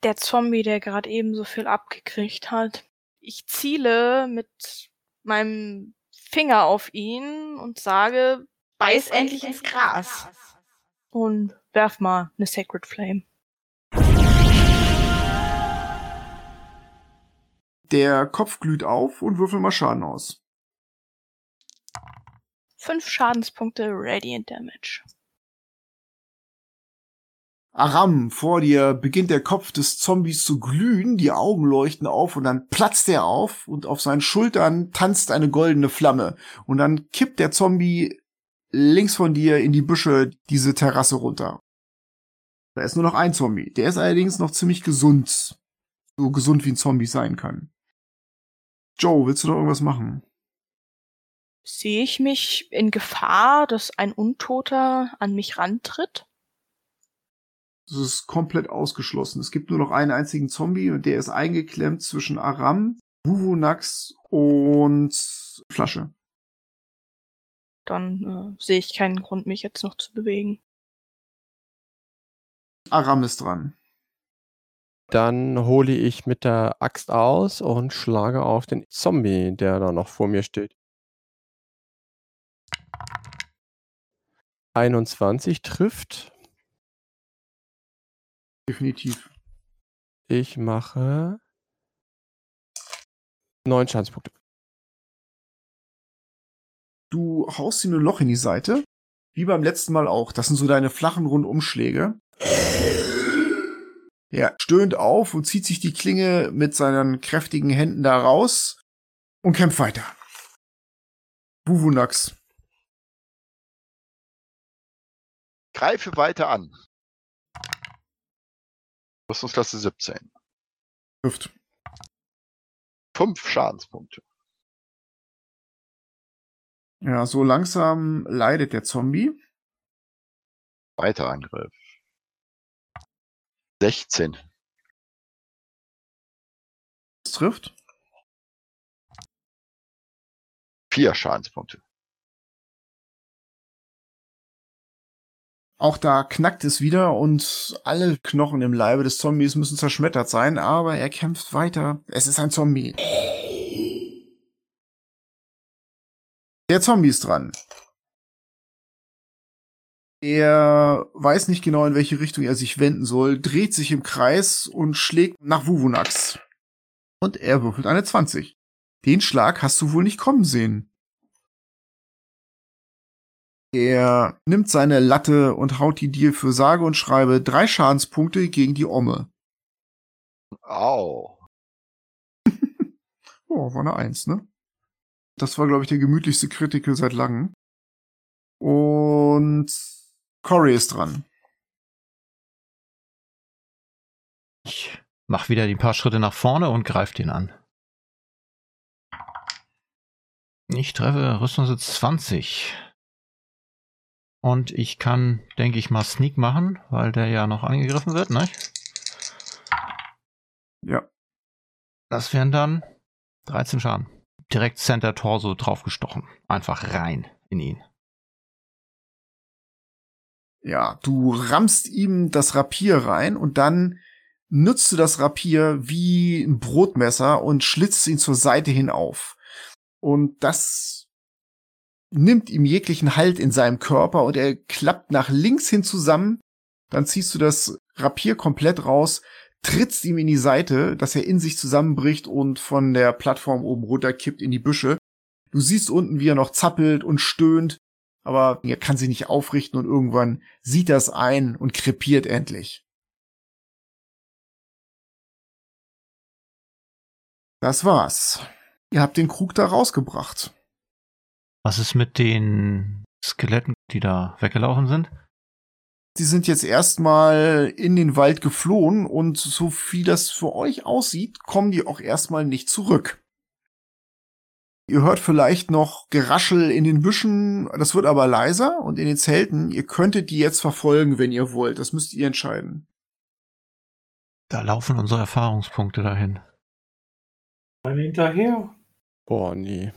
Der Zombie, der gerade eben so viel abgekriegt hat. Ich ziele mit meinem Finger auf ihn und sage, Beiß endlich ins Gras. und werf mal eine Sacred Flame. Der Kopf glüht auf und würfel mal Schaden aus. Fünf Schadenspunkte Radiant Damage. Aram, vor dir beginnt der Kopf des Zombies zu glühen, die Augen leuchten auf und dann platzt er auf und auf seinen Schultern tanzt eine goldene Flamme. Und dann kippt der Zombie links von dir in die Büsche diese Terrasse runter. Da ist nur noch ein Zombie. Der ist allerdings noch ziemlich gesund. So gesund wie ein Zombie sein kann. Joe, willst du noch irgendwas machen? Sehe ich mich in Gefahr, dass ein Untoter an mich rantritt? Das ist komplett ausgeschlossen. Es gibt nur noch einen einzigen Zombie und der ist eingeklemmt zwischen Aram, Wuvunax und Flasche. Dann äh, sehe ich keinen Grund, mich jetzt noch zu bewegen. Aram ist dran. Dann hole ich mit der Axt aus und schlage auf den Zombie, der da noch vor mir steht. 21 trifft. Definitiv. Ich mache 9 Schadenspunkte. Du haust ihm ein Loch in die Seite. Wie beim letzten Mal auch. Das sind so deine flachen Rundumschläge. Er stöhnt auf und zieht sich die Klinge mit seinen kräftigen Händen da raus und kämpft weiter. Wuvunax. Greife weiter an. Rüstungsklasse 17. Trifft. Fünf Schadenspunkte. Ja, so langsam leidet der Zombie. Weiter Angriff. 16. Das trifft. Vier Schadenspunkte. Auch da knackt es wieder und alle Knochen im Leibe des Zombies müssen zerschmettert sein, aber er kämpft weiter. Es ist ein Zombie. Der Zombie ist dran. Er weiß nicht genau, in welche Richtung er sich wenden soll, dreht sich im Kreis und schlägt nach Wuvunax. Und er würfelt eine 20. Den Schlag hast du wohl nicht kommen sehen. Er nimmt seine Latte und haut die dir für sage und schreibe drei Schadenspunkte gegen die Omme. Au. Oh, war eine Eins, ne? Das war, glaube ich, der gemütlichste Critical seit langem. Und Cory ist dran. Ich mach wieder die paar Schritte nach vorne und greif den an. Ich treffe Rüstungssitz 20. Und ich kann, denke ich mal, Sneak machen, weil der ja noch angegriffen wird, ne? Ja. Das wären dann 13 Schaden. Direkt Center Torso draufgestochen. Einfach rein in ihn. Ja, du rammst ihm das Rapier rein und dann nutzt du das Rapier wie ein Brotmesser und schlitzt ihn zur Seite hin auf. Und das nimmt ihm jeglichen Halt in seinem Körper und er klappt nach links hin zusammen. Dann ziehst du das Rapier komplett raus, trittst ihm in die Seite, dass er in sich zusammenbricht und von der Plattform oben runterkippt in die Büsche. Du siehst unten, wie er noch zappelt und stöhnt, aber er kann sich nicht aufrichten und irgendwann sieht das ein und krepiert endlich. Das war's. Ihr habt den Krug da rausgebracht. Was ist mit den Skeletten, die da weggelaufen sind? Die sind jetzt erstmal in den Wald geflohen und so wie das für euch aussieht, kommen die auch erstmal nicht zurück. Ihr hört vielleicht noch Geraschel in den Büschen, das wird aber leiser und in den Zelten, ihr könntet die jetzt verfolgen, wenn ihr wollt. Das müsst ihr entscheiden. Da laufen unsere Erfahrungspunkte dahin. Dann hinterher. Boah, nee.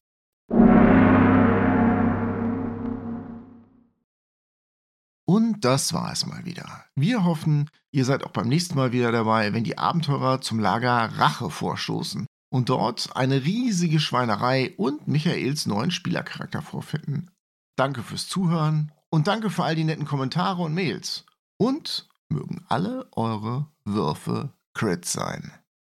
Und das war es mal wieder. Wir hoffen, ihr seid auch beim nächsten Mal wieder dabei, wenn die Abenteurer zum Lager Rache vorstoßen und dort eine riesige Schweinerei und Michaels neuen Spielercharakter vorfinden. Danke fürs Zuhören und danke für all die netten Kommentare und Mails. Und mögen alle eure Würfe Crit sein.